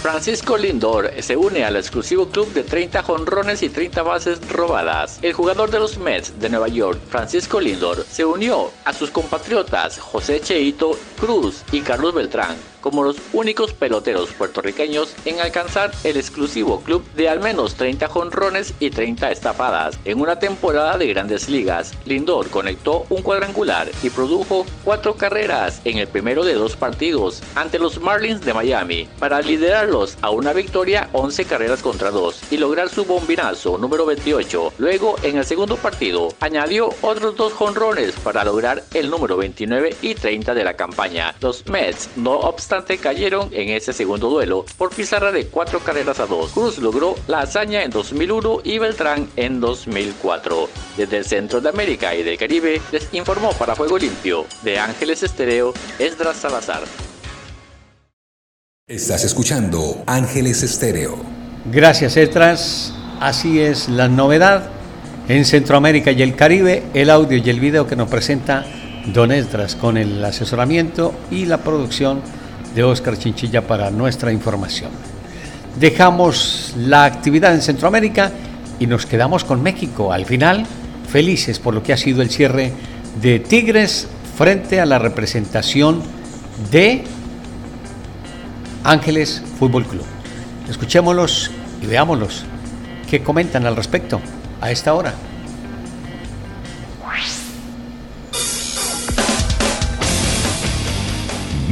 Francisco Lindor se une al exclusivo club de 30 jonrones y 30 bases robadas. El jugador de los Mets de Nueva York, Francisco Lindor, se unió a sus compatriotas José Cheito Cruz y Carlos Beltrán como los únicos peloteros puertorriqueños en alcanzar el exclusivo club de al menos 30 jonrones y 30 estafadas. En una temporada de grandes ligas, Lindor conectó un cuadrangular y produjo cuatro carreras en el primero de dos partidos ante los Marlins de Miami para liderarlos a una victoria 11 carreras contra 2 y lograr su bombinazo número 28. Luego, en el segundo partido, añadió otros dos jonrones para lograr el número 29 y 30 de la campaña. Los Mets, no obstante, cayeron en ese segundo duelo por pizarra de cuatro carreras a dos. Cruz logró la hazaña en 2001 y Beltrán en 2004. Desde el centro de América y del Caribe les informó para Juego Limpio de Ángeles Estereo Esdras Salazar. Estás escuchando Ángeles Estéreo. Gracias, Esdras. Así es la novedad en Centroamérica y el Caribe, el audio y el video que nos presenta Don Esdras con el asesoramiento y la producción de Oscar Chinchilla para nuestra información. Dejamos la actividad en Centroamérica y nos quedamos con México. Al final, felices por lo que ha sido el cierre de Tigres frente a la representación de Ángeles Fútbol Club. Escuchémoslos y veámoslos qué comentan al respecto a esta hora.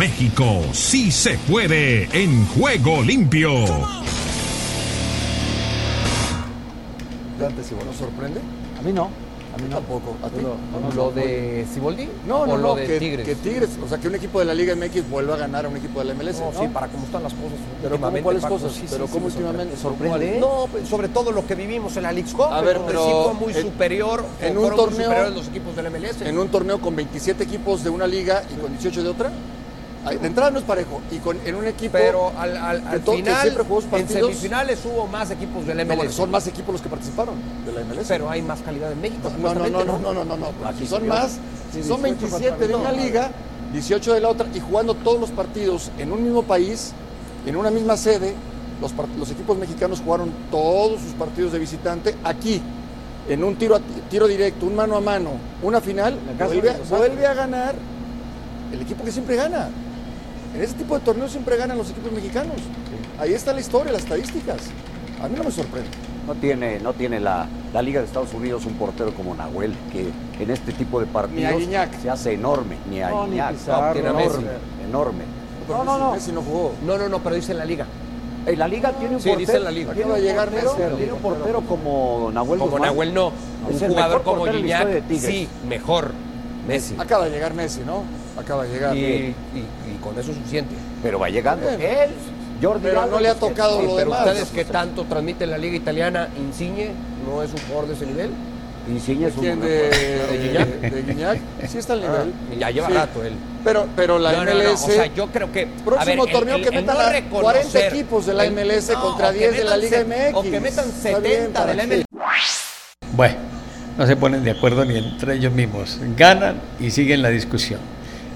México sí se puede en juego limpio. Dante, si no sorprende. A mí no. A mí tampoco. ¿A ti? ¿Lo de Ciboldi? No, no, ¿O no, lo de que, Tigres? que Tigres, o sea, que un equipo de la Liga MX vuelva a ganar a un equipo de la MLS. No, ¿no? sí, para cómo están las cosas. Pero ¿cómo últimamente, cuáles Paco, cosas? sí, Pero sí, ¿cómo sí, últimamente? sorprende. ¿Cuál? No, pues, sobre todo lo que vivimos en la League Cup. A ver, donde pero sí fue muy en- superior. en un muy torneo- superiores los equipos del MLS. En un torneo con 27 equipos de una liga y con 18 de otra. De entrada no es parejo. Y con, en un equipo. Pero al, al, al final, sus en partidos. semifinales hubo más equipos del No, MLS. son más equipos los que participaron de la MLS. Pero hay más calidad en México. No, no, no, no, no, no, no, no. Aquí son más, Sí, son 18 27 de una liga, 18 de la otra y jugando todos los partidos en un mismo país, en una misma sede, los, los equipos mexicanos jugaron todos sus partidos de visitante aquí, en un tiro, a- tiro directo, un mano a mano, una final, vuelve a ganar el equipo que siempre gana. En ese tipo de torneos siempre ganan los equipos mexicanos. Ahí está la historia, las estadísticas. A mí no me sorprende. No tiene, no tiene la, la Liga de Estados Unidos un portero como Nahuel, que en este tipo de partidos Guiñac. se hace enorme. Ni a No, ni Pizarro, enorme, enorme. No, no, no. Messi no jugó. No, no, no, pero dice en la liga. En la Liga tiene un Sí, portero. dice en la liga. Tiene Acaba de un llegar portero, Messi. tiene un portero como Nahuel Como Guzmán. Nahuel no. Un jugador como Guiñac, sí, mejor. Messi. Acaba de llegar Messi, ¿no? Acaba de llegar. Y, y- y con eso es suficiente. Pero va llegando. Bien. Él, Jordi Pero Alba, no le ha tocado Sí, lo pero demás. ustedes que tanto transmiten la liga italiana, Insigne no es un jugador de ese nivel. Insigne es un ¿Quién buen de. ¿De de, Guiñac? de Guiñac? Sí está al nivel. Ah, ya lleva Sí. rato él. Pero, pero la No, no, no, MLS, O sea, yo creo que. próximo ver, torneo el- que el metan no a reconocer- 40 equipos de la el- MLS no, contra o que 10 de la metan Liga se- MX. O que metan Está bien, 70 de ¿para la? MLS. Bueno, no se ponen de acuerdo ni entre ellos mismos. Ganan y siguen la discusión.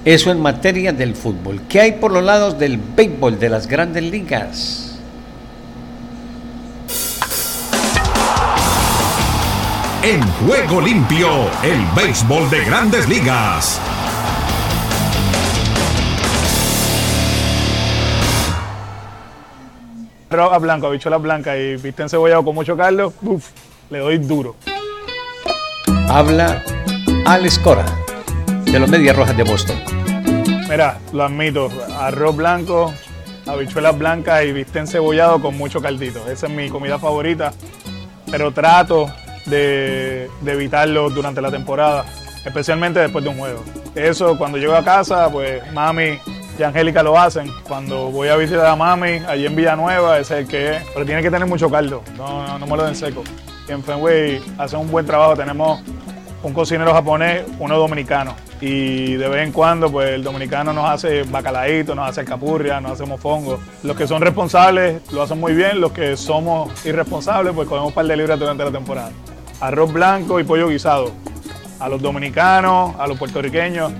Eso en materia del fútbol. ¿Qué hay por los lados del béisbol de las grandes ligas? En juego limpio, el béisbol de grandes ligas. Roja blanco, habichuelas blancas y viste encebollado con mucho caldo, uf, le doy duro. Habla Alex Cora, de los Medias Rojas de Boston. Mira, lo admito, arroz blanco, habichuelas blancas y viste encebollado con mucho caldito. Esa es mi comida favorita, pero trato de, evitarlo durante la temporada, especialmente después de un juego. Eso cuando llego a casa, pues mami y Angélica lo hacen. Cuando voy a visitar a mami allí en Villanueva, ese es el que es, pero tiene que tener mucho caldo, no, no, no me lo den seco. Y en Fenway hacen un buen trabajo, tenemos un cocinero japonés, uno dominicano. Y de vez en cuando, pues el dominicano nos hace bacalaíto, nos hace capurria, nos hace mofongo. Los que son responsables lo hacen muy bien, los que somos irresponsables, pues comemos un par de libras durante la temporada. Arroz blanco y pollo guisado. A los dominicanos, a los puertorriqueños,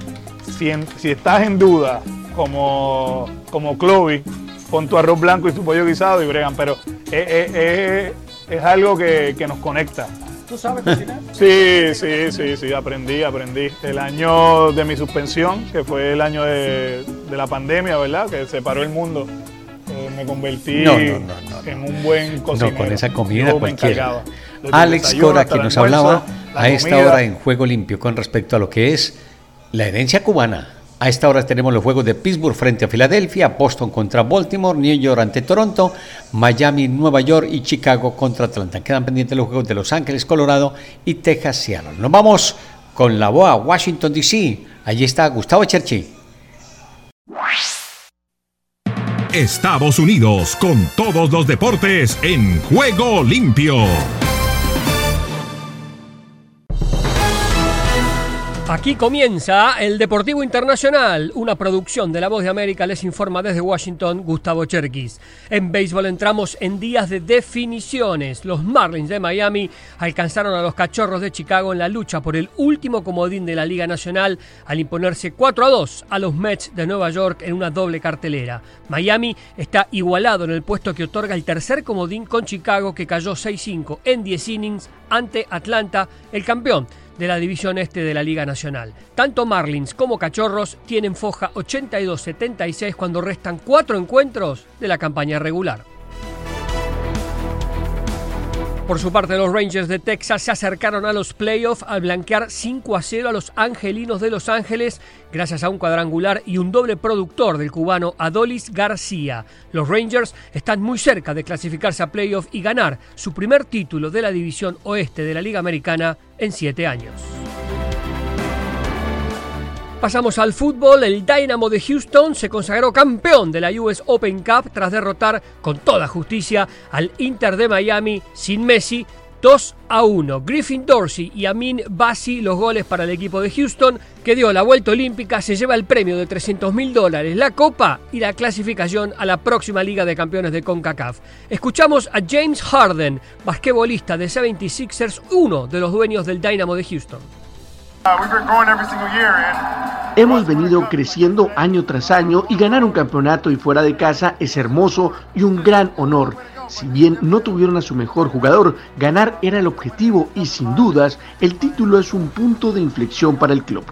si, estás en duda, como, como Chloe, pon tu arroz blanco y tu pollo guisado y bregan, pero es, es- es- es algo que, que nos conecta. ¿Tú sabes cocinar? Sí, sí, sí, sí, aprendí, aprendí. El año de mi suspensión, que fue el año de, de la pandemia, ¿verdad? Que se paró el mundo. eh, me convertí No, no, no, en un buen cocinero. No, con esa comida Yo cualquiera. Alex desayuno Cora, que nos almuerzo, hablaba la a esta comida. hora en Juego Limpio con respecto a lo que es la herencia cubana. A esta hora tenemos los juegos de Pittsburgh frente a Filadelfia, Boston contra Baltimore, New York ante Toronto, Miami, Nueva York y Chicago contra Atlanta. Quedan pendientes los juegos de Los Ángeles, Colorado y Texas, Seattle. Nos vamos con la BOA, Washington DC. Allí está Gustavo Cherchi. Estados Unidos con todos los deportes en juego limpio. Aquí comienza el Deportivo Internacional, una producción de La Voz de América, les informa desde Washington Gustavo Cherkis. En béisbol entramos en días de definiciones. Los Marlins de Miami alcanzaron a los Cachorros de Chicago en la lucha por el último comodín de la Liga Nacional al imponerse 4 a 2 a los Mets de Nueva York en una doble cartelera. Miami está igualado en el puesto que otorga el tercer comodín con Chicago que cayó 6-5 en 10 innings ante Atlanta, el campeón de la División Este de la Liga Nacional. Tanto Marlins como Cachorros tienen foja 82-76 cuando restan cuatro encuentros de la campaña regular. Por su parte, los Rangers de Texas se acercaron a los playoffs al blanquear 5 a 0 a los Angelinos de Los Ángeles gracias a un cuadrangular y un doble productor del cubano Adolis García. Los Rangers están muy cerca de clasificarse a playoffs y ganar su primer título de la División Oeste de la Liga Americana en 7 años. Pasamos al fútbol. El Dynamo de Houston se consagró campeón de la US Open Cup tras derrotar con toda justicia al Inter de Miami sin Messi 2 a 1. Griffin Dorsey y Amin Bassi los goles para el equipo de Houston que dio la vuelta olímpica, se lleva el premio de 300 mil dólares, la copa y la clasificación a la próxima Liga de Campeones de CONCACAF. Escuchamos a James Harden, basquetbolista de 76ers, uno de los dueños del Dynamo de Houston. Hemos venido creciendo año tras año y ganar un campeonato y fuera de casa es hermoso y un gran honor. Si bien no tuvieron a su mejor jugador, ganar era el objetivo y sin dudas el título es un punto de inflexión para el club.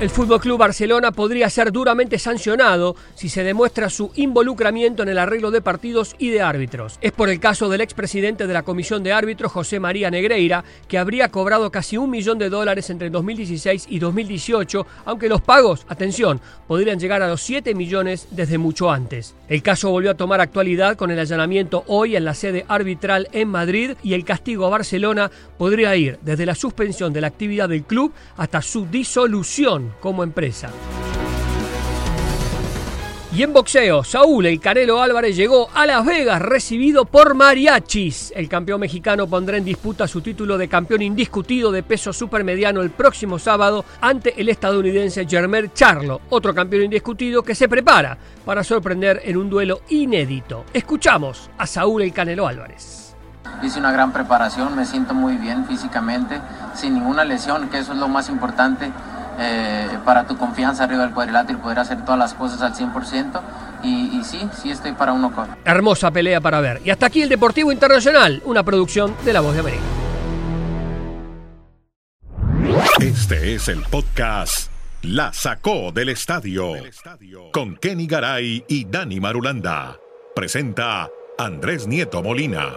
El Fútbol Club Barcelona podría ser duramente sancionado si se demuestra su involucramiento en el arreglo de partidos y de árbitros. Es por el caso del expresidente de la Comisión de Árbitros, José María Negreira, que habría cobrado casi un millón de dólares entre 2016 y 2018, aunque los pagos, atención, podrían llegar a los 7 millones desde mucho antes. El caso volvió a tomar actualidad con el allanamiento hoy en la sede arbitral en Madrid y el castigo a Barcelona podría ir desde la suspensión de la actividad del club hasta su disolución como empresa. Y en boxeo, Saúl El Canelo Álvarez llegó a Las Vegas recibido por mariachis. El campeón mexicano pondrá en disputa su título de campeón indiscutido de peso supermediano el próximo sábado ante el estadounidense Germer Charlo, otro campeón indiscutido que se prepara para sorprender en un duelo inédito. Escuchamos a Saúl El Canelo Álvarez. Hice una gran preparación, me siento muy bien físicamente, sin ninguna lesión, que eso es lo más importante eh, para tu confianza arriba del cuadrilátero y poder hacer todas las cosas al 100%. Y, y sí, sí estoy para uno con. Hermosa pelea para ver. Y hasta aquí el Deportivo Internacional, una producción de La Voz de América. Este es el podcast La Sacó del Estadio con Kenny Garay y Dani Marulanda. Presenta Andrés Nieto Molina.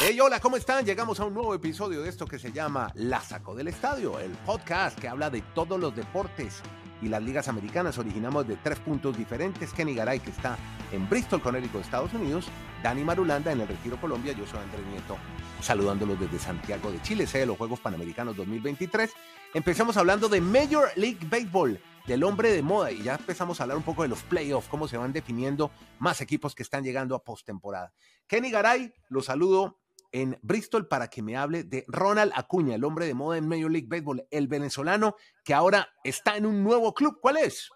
Hey, hola, ¿cómo están? Llegamos a un nuevo episodio de esto que se llama La Sacó del Estadio, el podcast que habla de todos los deportes y las ligas americanas. Originamos de tres puntos diferentes. Kenny Garay, que está en Bristol, Connecticut, Estados Unidos. Dani Marulanda en el Retiro, Colombia. Yo soy Andrés Nieto, saludándolos desde Santiago de Chile, sede de los Juegos Panamericanos 2023. Empezamos hablando de Major League Baseball del hombre de moda y ya empezamos a hablar un poco de los playoffs, cómo se van definiendo más equipos que están llegando a postemporada. Kenny Garay, lo saludo en Bristol para que me hable de Ronald Acuña, el hombre de moda en Major League Baseball, el venezolano que ahora está en un nuevo club. ¿Cuál es?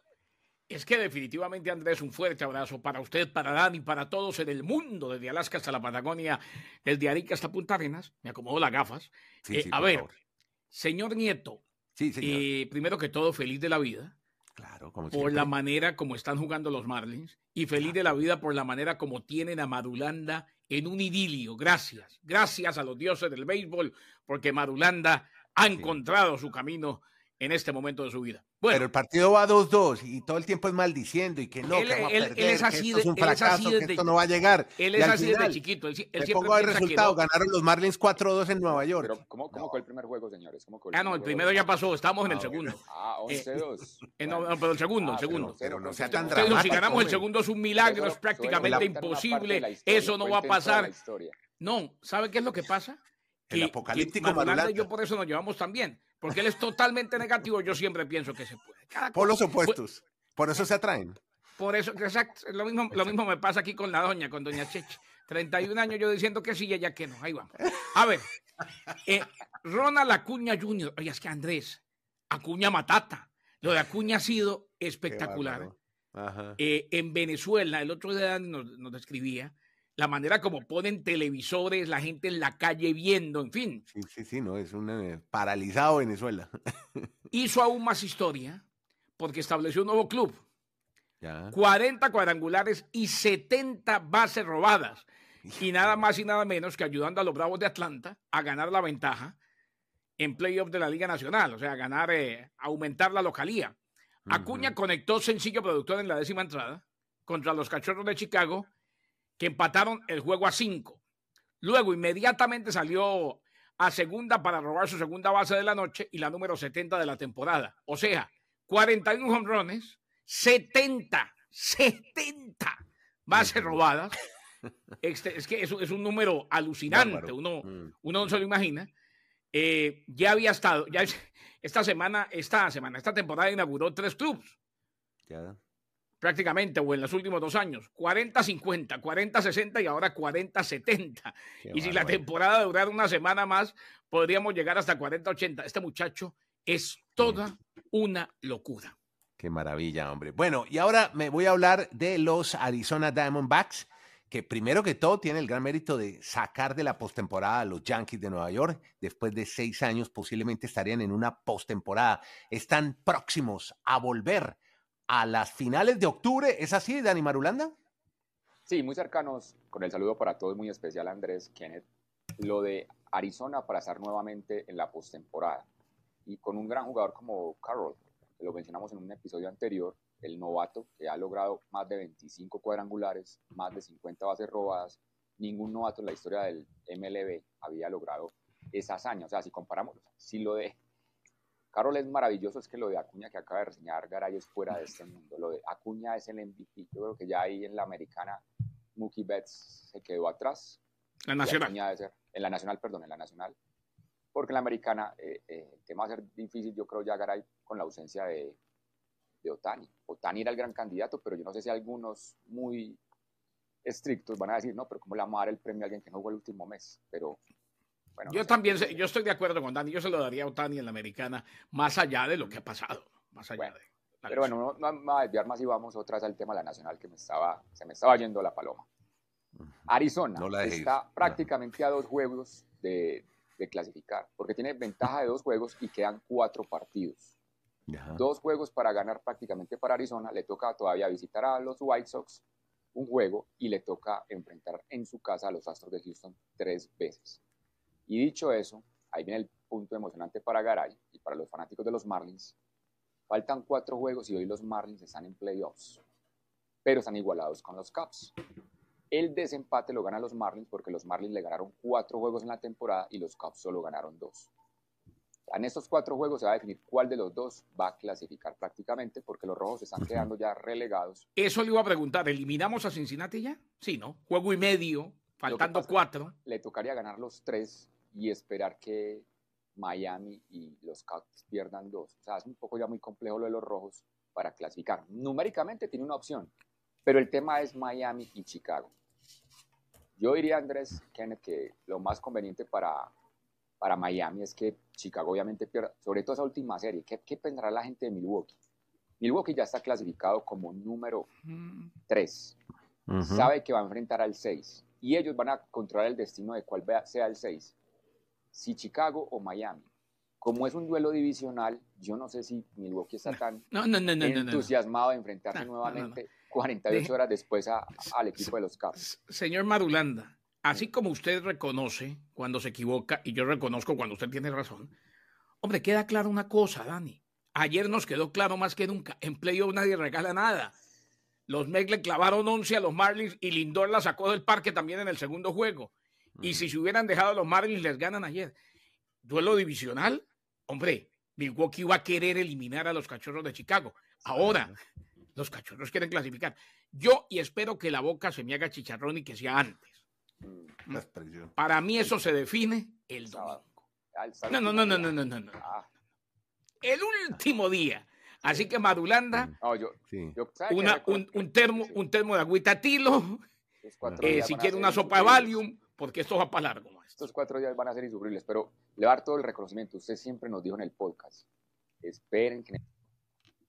Es que definitivamente, Andrés, un fuerte abrazo para usted, para Dani, para todos en el mundo, desde Alaska hasta la Patagonia, desde Arica hasta Punta Arenas. Me acomodo las gafas. Sí, Eh, sí, a ver, favor. señor Nieto, Sí, señor. eh, primero que todo, feliz de la vida. Claro, como por la manera como están jugando los Marlins y feliz de la vida por la manera como tienen a Marulanda en un idilio. Gracias, gracias a los dioses del béisbol porque Marulanda ha encontrado su camino en este momento de su vida. Bueno, Pero el partido va 2-2 y todo el tiempo es maldiciendo y que no, Él- que vamos a él- perder, él es que así esto es de- un él es así fracaso, que desde- esto no va a llegar. él Y es al así desde final, chiquito. Él, él pongo el que resultado, no. ganaron los Marlins 4-2 en Nueva York. ¿Cómo, cómo fue el primer juego, señores? ¿Cómo fue Ah, no, el primero ya pasó, estamos en el Ah, segundo. Ah, 11-2. Eh, no, no, pero el segundo, Ah, el segundo. pero- pero no sea tan dijo, Si dramático, ganamos el segundo es un milagro, Eso- es prácticamente imposible, historia, eso no va a pasar. No, ¿sabe qué es lo que pasa? El Que- apocalíptico que Marulanda Marulanda. y yo por eso nos llevamos tan bien, porque él es totalmente negativo, yo siempre pienso que se puede. Cada Por los opuestos. Por eso se atraen. Por eso, exacto, lo mismo, lo mismo me pasa aquí con la doña, con doña Cheche. 31 años yo diciendo que sí y ella que no, ahí vamos. A ver, Eh, Ronald Acuña Jr., oye, es que Andrés, Acuña Matata. Lo de Acuña ha sido espectacular. Eh, en Venezuela, el otro día nos, nos describía la manera como ponen televisores, la gente en la calle viendo, en fin. Sí, sí, sí, no, es un eh, paralizado Venezuela. Hizo aún más historia porque estableció un nuevo club. 40 cuadrangulares y 70 bases robadas. Y nada más y nada menos que ayudando a los Bravos de Atlanta a ganar la ventaja en playoff de la Liga Nacional, o sea, ganar, eh, aumentar la localía. Acuña conectó sencillo productor en la décima entrada contra los Cachorros de Chicago, que empataron el juego a cinco. Luego inmediatamente salió a segunda para robar su segunda base de la noche y la número 70 de la temporada. O sea, 41 honrones, 70, 70 bases robadas. Este, es que es, es, un número alucinante, uno, mm. uno no se lo imagina. Eh, ya había estado, ya esta semana, esta semana, esta temporada inauguró tres clubs. Prácticamente, o en los últimos dos años. 40-50, 40-60 y ahora 40-70. Y si la temporada durara una semana más, podríamos llegar hasta 40-80. Este muchacho es toda una locura. Qué maravilla, hombre. Bueno, y ahora me voy a hablar de los Arizona Diamondbacks, que primero que todo tiene el gran mérito de sacar de la postemporada a los Yankees de Nueva York. Después de seis años, posiblemente estarían en una postemporada. Están próximos a volver a las finales de octubre. ¿Es así, Dani Marulanda? Sí, muy cercanos. Con el saludo para todos, muy especial, Andrés, Kenneth. Lo de Arizona para estar nuevamente en la postemporada. Y con un gran jugador como Carroll, lo mencionamos en un episodio anterior, el novato que ha logrado más de 25 cuadrangulares, más de 50 bases robadas. Ningún novato en la historia del MLB había logrado esa hazaña. O sea, si comparamos, si lo de Carol es maravilloso, es que lo de Acuña que acaba de reseñar Garay es fuera de este mundo. Lo de Acuña es el MVP. Yo creo que ya ahí en la americana Mookie Betts se quedó atrás. La nacional. en la nacional, perdón, en la nacional. Porque en la americana eh, eh, el tema va a ser difícil, yo creo, ya Garay con la ausencia de, de Otani. Otani era el gran candidato, pero yo no sé si algunos muy estrictos van a decir, no, pero ¿cómo le vamos a dar el premio a alguien que no jugó el último mes? Pero bueno. Yo también, yo estoy de acuerdo con Dani, yo se lo daría a Otani en la americana, más allá de lo que ha pasado, más allá de... Pero bueno, no, no vamos a desviar más y vamos otra vez al tema de la nacional que me estaba, se me estaba yendo la paloma. Arizona está prácticamente a dos juegos de, de clasificar, porque tiene ventaja de dos juegos y quedan cuatro partidos. Dos juegos para ganar prácticamente para Arizona. Le toca todavía visitar a los White Sox un juego y le toca enfrentar en su casa a los Astros de Houston tres veces. Y dicho eso, ahí viene el punto emocionante para Garay y para los fanáticos de los Marlins. Faltan cuatro juegos y hoy los Marlins están en playoffs, pero están igualados con los Cubs. El desempate lo ganan los Marlins porque los Marlins le ganaron cuatro juegos en la temporada y los Cubs solo ganaron dos. En estos cuatro juegos se va a definir cuál de los dos va a clasificar prácticamente, porque los rojos están quedando ya relegados. Eso le iba a preguntar, ¿eliminamos a Cincinnati ya? Sí, ¿no? Juego y medio, faltando cuatro. Le tocaría ganar los tres y esperar que Miami y los Cubs pierdan dos. O sea, es un poco ya muy complejo lo de los rojos para clasificar. Numéricamente tiene una opción, pero el tema es Miami y Chicago. Yo diría, Andrés Kenneth, que lo más conveniente para para Miami es que Chicago obviamente pierda, sobre todo esa última serie. ¿Qué, qué pensará la gente de Milwaukee? Milwaukee ya está clasificado como número 3. Sabe que va a enfrentar al 6 y ellos van a controlar el destino de cuál sea el 6. Si Chicago o Miami. Como es un duelo divisional, yo no sé si Milwaukee está tan entusiasmado de enfrentarse nuevamente 48 horas después al equipo de los Cubs. Señor Madulanda, así como usted reconoce cuando se equivoca y yo reconozco cuando usted tiene razón, hombre, queda claro una cosa, Dani. Ayer nos quedó claro más que nunca. En playoff nadie regala nada. Los Mets le clavaron 11 a los Marlins y Lindor la sacó del parque también en el segundo juego. Y si se hubieran dejado a los Marlins, les ganan ayer. Duelo divisional, hombre, Milwaukee va a querer eliminar a los cachorros de Chicago. Ahora, los cachorros quieren clasificar. Yo y espero que la boca se me haga chicharrón y que sea antes. Mm. Para mí eso se define el domingo. No, no, no, no, no, no, no. Ah. El último día. Así que Madulanda, un, termo, un termo de agüita tilo, eh, si quiere una sopa de Valium, porque esto va para largo más. Estos cuatro días van a ser insufribles, pero le dar todo el reconocimiento. Usted siempre nos dijo en el podcast, esperen que en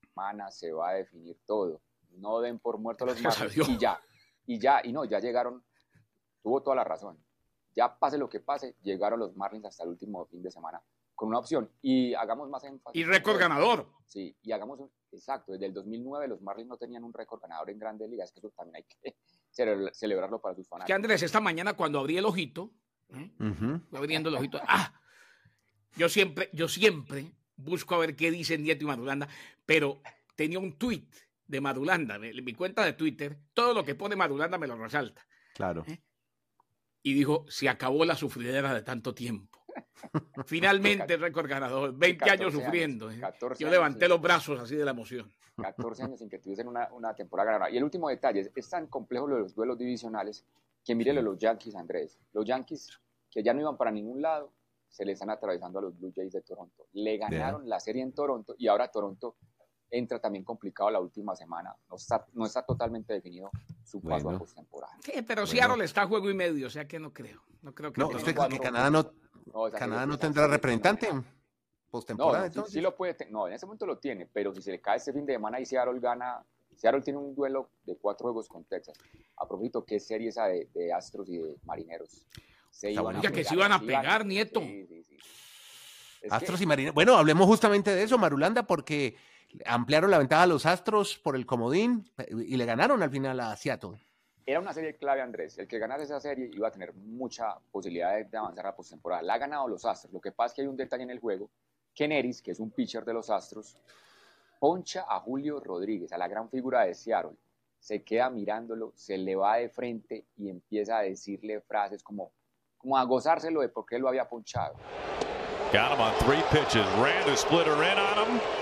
semana se va a definir todo. No den por muerto los Marlins y ya, y ya, y no, ya llegaron, tuvo toda la razón. Ya pase lo que pase, llegaron los Marlins hasta el último fin de semana con una opción. Y hagamos más énfasis. Y récord ganador. Sí, y hagamos un, exacto, desde el 2009 los Marlins no tenían un récord ganador en grandes ligas, que eso también hay que celebrarlo para sus fanáticos. Que Andrés, esta mañana cuando abrí el ojito, ¿eh? abriendo el ojito, ah, yo siempre, yo siempre busco a ver qué dicen Nieto y Madulanda, pero tenía un tweet de Madulanda, en mi cuenta de Twitter, todo lo que pone Madulanda me lo resalta. Claro. ¿Eh? Y dijo, se acabó la sufridera de tanto tiempo. Finalmente récord ganador, 20 años sufriendo. ¿eh? Yo levanté los brazos así de la emoción. 14 años sin que tuviesen una, una temporada ganadora. Y el último detalle, es tan complejo lo de los duelos divisionales que mire los Yankees, Andrés. Los Yankees que ya no iban para ningún lado, se le están atravesando a los Blue Jays de Toronto. Le ganaron la serie en Toronto y ahora Toronto entra también complicado la última semana. No está, no está totalmente definido su paso a postemporada. Sí, pero si Seattle está a juego y medio, o sea que no creo. No creo que, no, usted que Canadá no, Canadá no tendrá representante postemporada. No, sí, lo puede no, en ese momento lo tiene, pero si se le cae este fin de semana y Seattle gana, Seattle tiene un duelo de cuatro juegos con Texas. A propósito, ¿qué serie esa de, Astros y de Marineros? Se iban a que se iban a pegar, Nieto. Astros y Marineros. Bueno, hablemos justamente de eso, Marulanda, porque ampliaron la ventaja a los Astros por el comodín y le ganaron al final a Seattle. Era una serie clave, Andrés. El que ganase esa serie iba a tener mucha posibilidad de, avanzar a postemporada. La ha ganado los Astros. Lo que pasa es que hay un detalle en el juego. Keneris, que es un pitcher de los Astros, poncha a Julio Rodríguez, a la gran figura de Seattle. Se queda mirándolo, se le va de frente y empieza a decirle frases como, como a gozárselo de por qué lo había ponchado. Got him on three pitches. splitter in on him.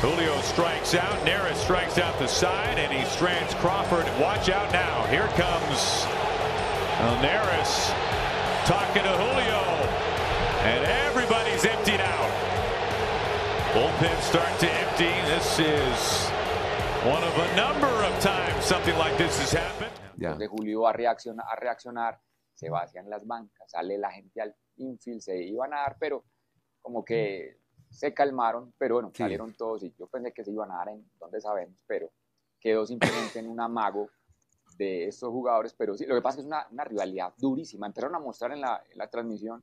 Julio strikes out. Neris strikes out the side, and he strands Crawford. Watch out now. Here comes Neris talking to Julio. And everybody's emptied out. Bullpen start to empty. This is one of a number of times something like this has happened. Yeah. De Julio a reaccionar, a reaccionar, se vacían las bancas, sale la gente al infield, se iban a dar, pero como que se calmaron, pero bueno, salieron todos y yo pensé que se iban a dar en donde sabemos, pero quedó simplemente en un amago de estos jugadores, pero sí, lo que pasa es que es una, rivalidad durísima. Empezaron a mostrar en la, transmisión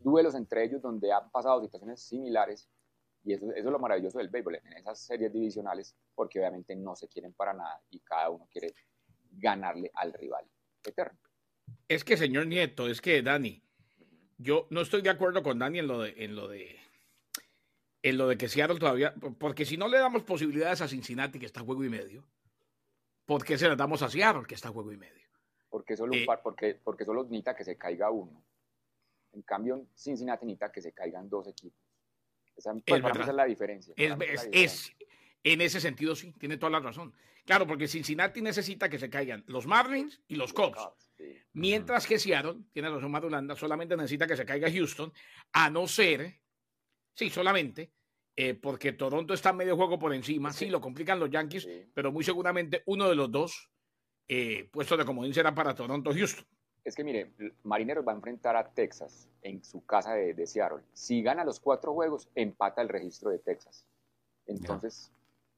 duelos entre ellos donde han pasado situaciones similares y eso, es lo maravilloso del béisbol, en esas series divisionales, porque obviamente no se quieren para nada y cada uno quiere ganarle al rival eterno. Es que, señor Nieto, es que, Dani, yo no estoy de acuerdo con Dani en lo de, en lo de en lo de que Seattle todavía, porque si no le damos posibilidades a Cincinnati, que está a juego y medio, ¿por qué se las damos a Seattle, que está a juego y medio? Porque solo, un eh, par, porque, porque solo necesita que se caiga uno. En cambio, Cincinnati necesita que se caigan dos equipos. Esa, pues, es, la diferencia. Es, en ese sentido, sí, tiene toda la razón. Claro, porque Cincinnati necesita que se caigan los Marlins y los Cubs. Mientras que Seattle, tiene razón Madulanda, solamente necesita que se caiga Houston, a no ser Sí, solamente. Eh, porque Toronto está medio juego por encima. Sí, lo complican los Yankees, pero muy seguramente uno de los dos eh, puestos de comodín será para Toronto Houston. Es que mire, Marineros va a enfrentar a Texas en su casa de, Seattle. Si gana los cuatro juegos, empata el registro de Texas. Entonces,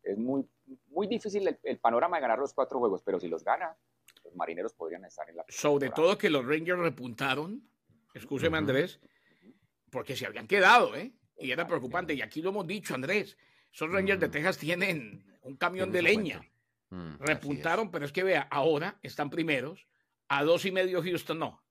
es muy, muy difícil el, panorama de ganar los cuatro juegos, pero si los gana, los Marineros podrían estar en la. Sobre todo que los Rangers repuntaron, escúcheme Andrés, porque se habían quedado, ¿eh? Y era preocupante. Y aquí lo hemos dicho, Andrés. Esos Rangers de mm. Texas tienen un camión de leña. Mm, Repuntaron, pero es que vea, ahora están primeros. A dos y medio Houston no.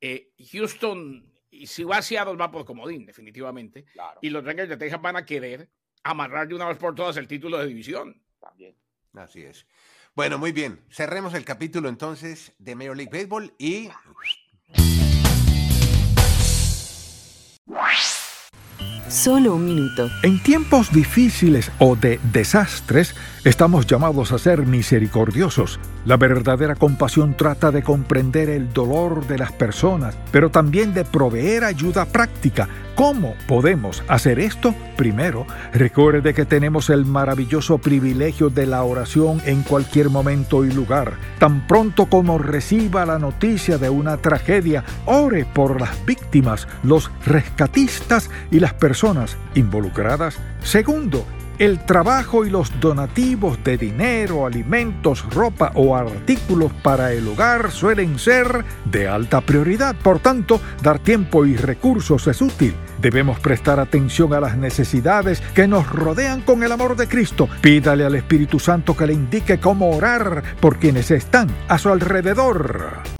Eh, Houston, si va a Seattle, va por comodín, definitivamente. Y los Rangers de Texas van a querer amarrar de una vez por todas el título de división. También. Así es. Bueno, muy bien. Cerremos el capítulo entonces de Major League Baseball y... solo un minuto. En tiempos difíciles o de desastres, estamos llamados a ser misericordiosos. La verdadera compasión trata de comprender el dolor de las personas, pero también de proveer ayuda práctica. ¿Cómo podemos hacer esto? Primero, recuerde que tenemos el maravilloso privilegio de la oración en cualquier momento y lugar. Tan pronto como reciba la noticia de una tragedia, ore por las víctimas, los rescatistas y las involucradas. Segundo, el trabajo y los donativos de dinero, alimentos, ropa o artículos para el hogar suelen ser de alta prioridad. Por tanto, dar tiempo y recursos es útil. Debemos prestar atención a las necesidades que nos rodean con el amor de Cristo. Pídale al Espíritu Santo que le indique cómo orar por quienes están a su alrededor.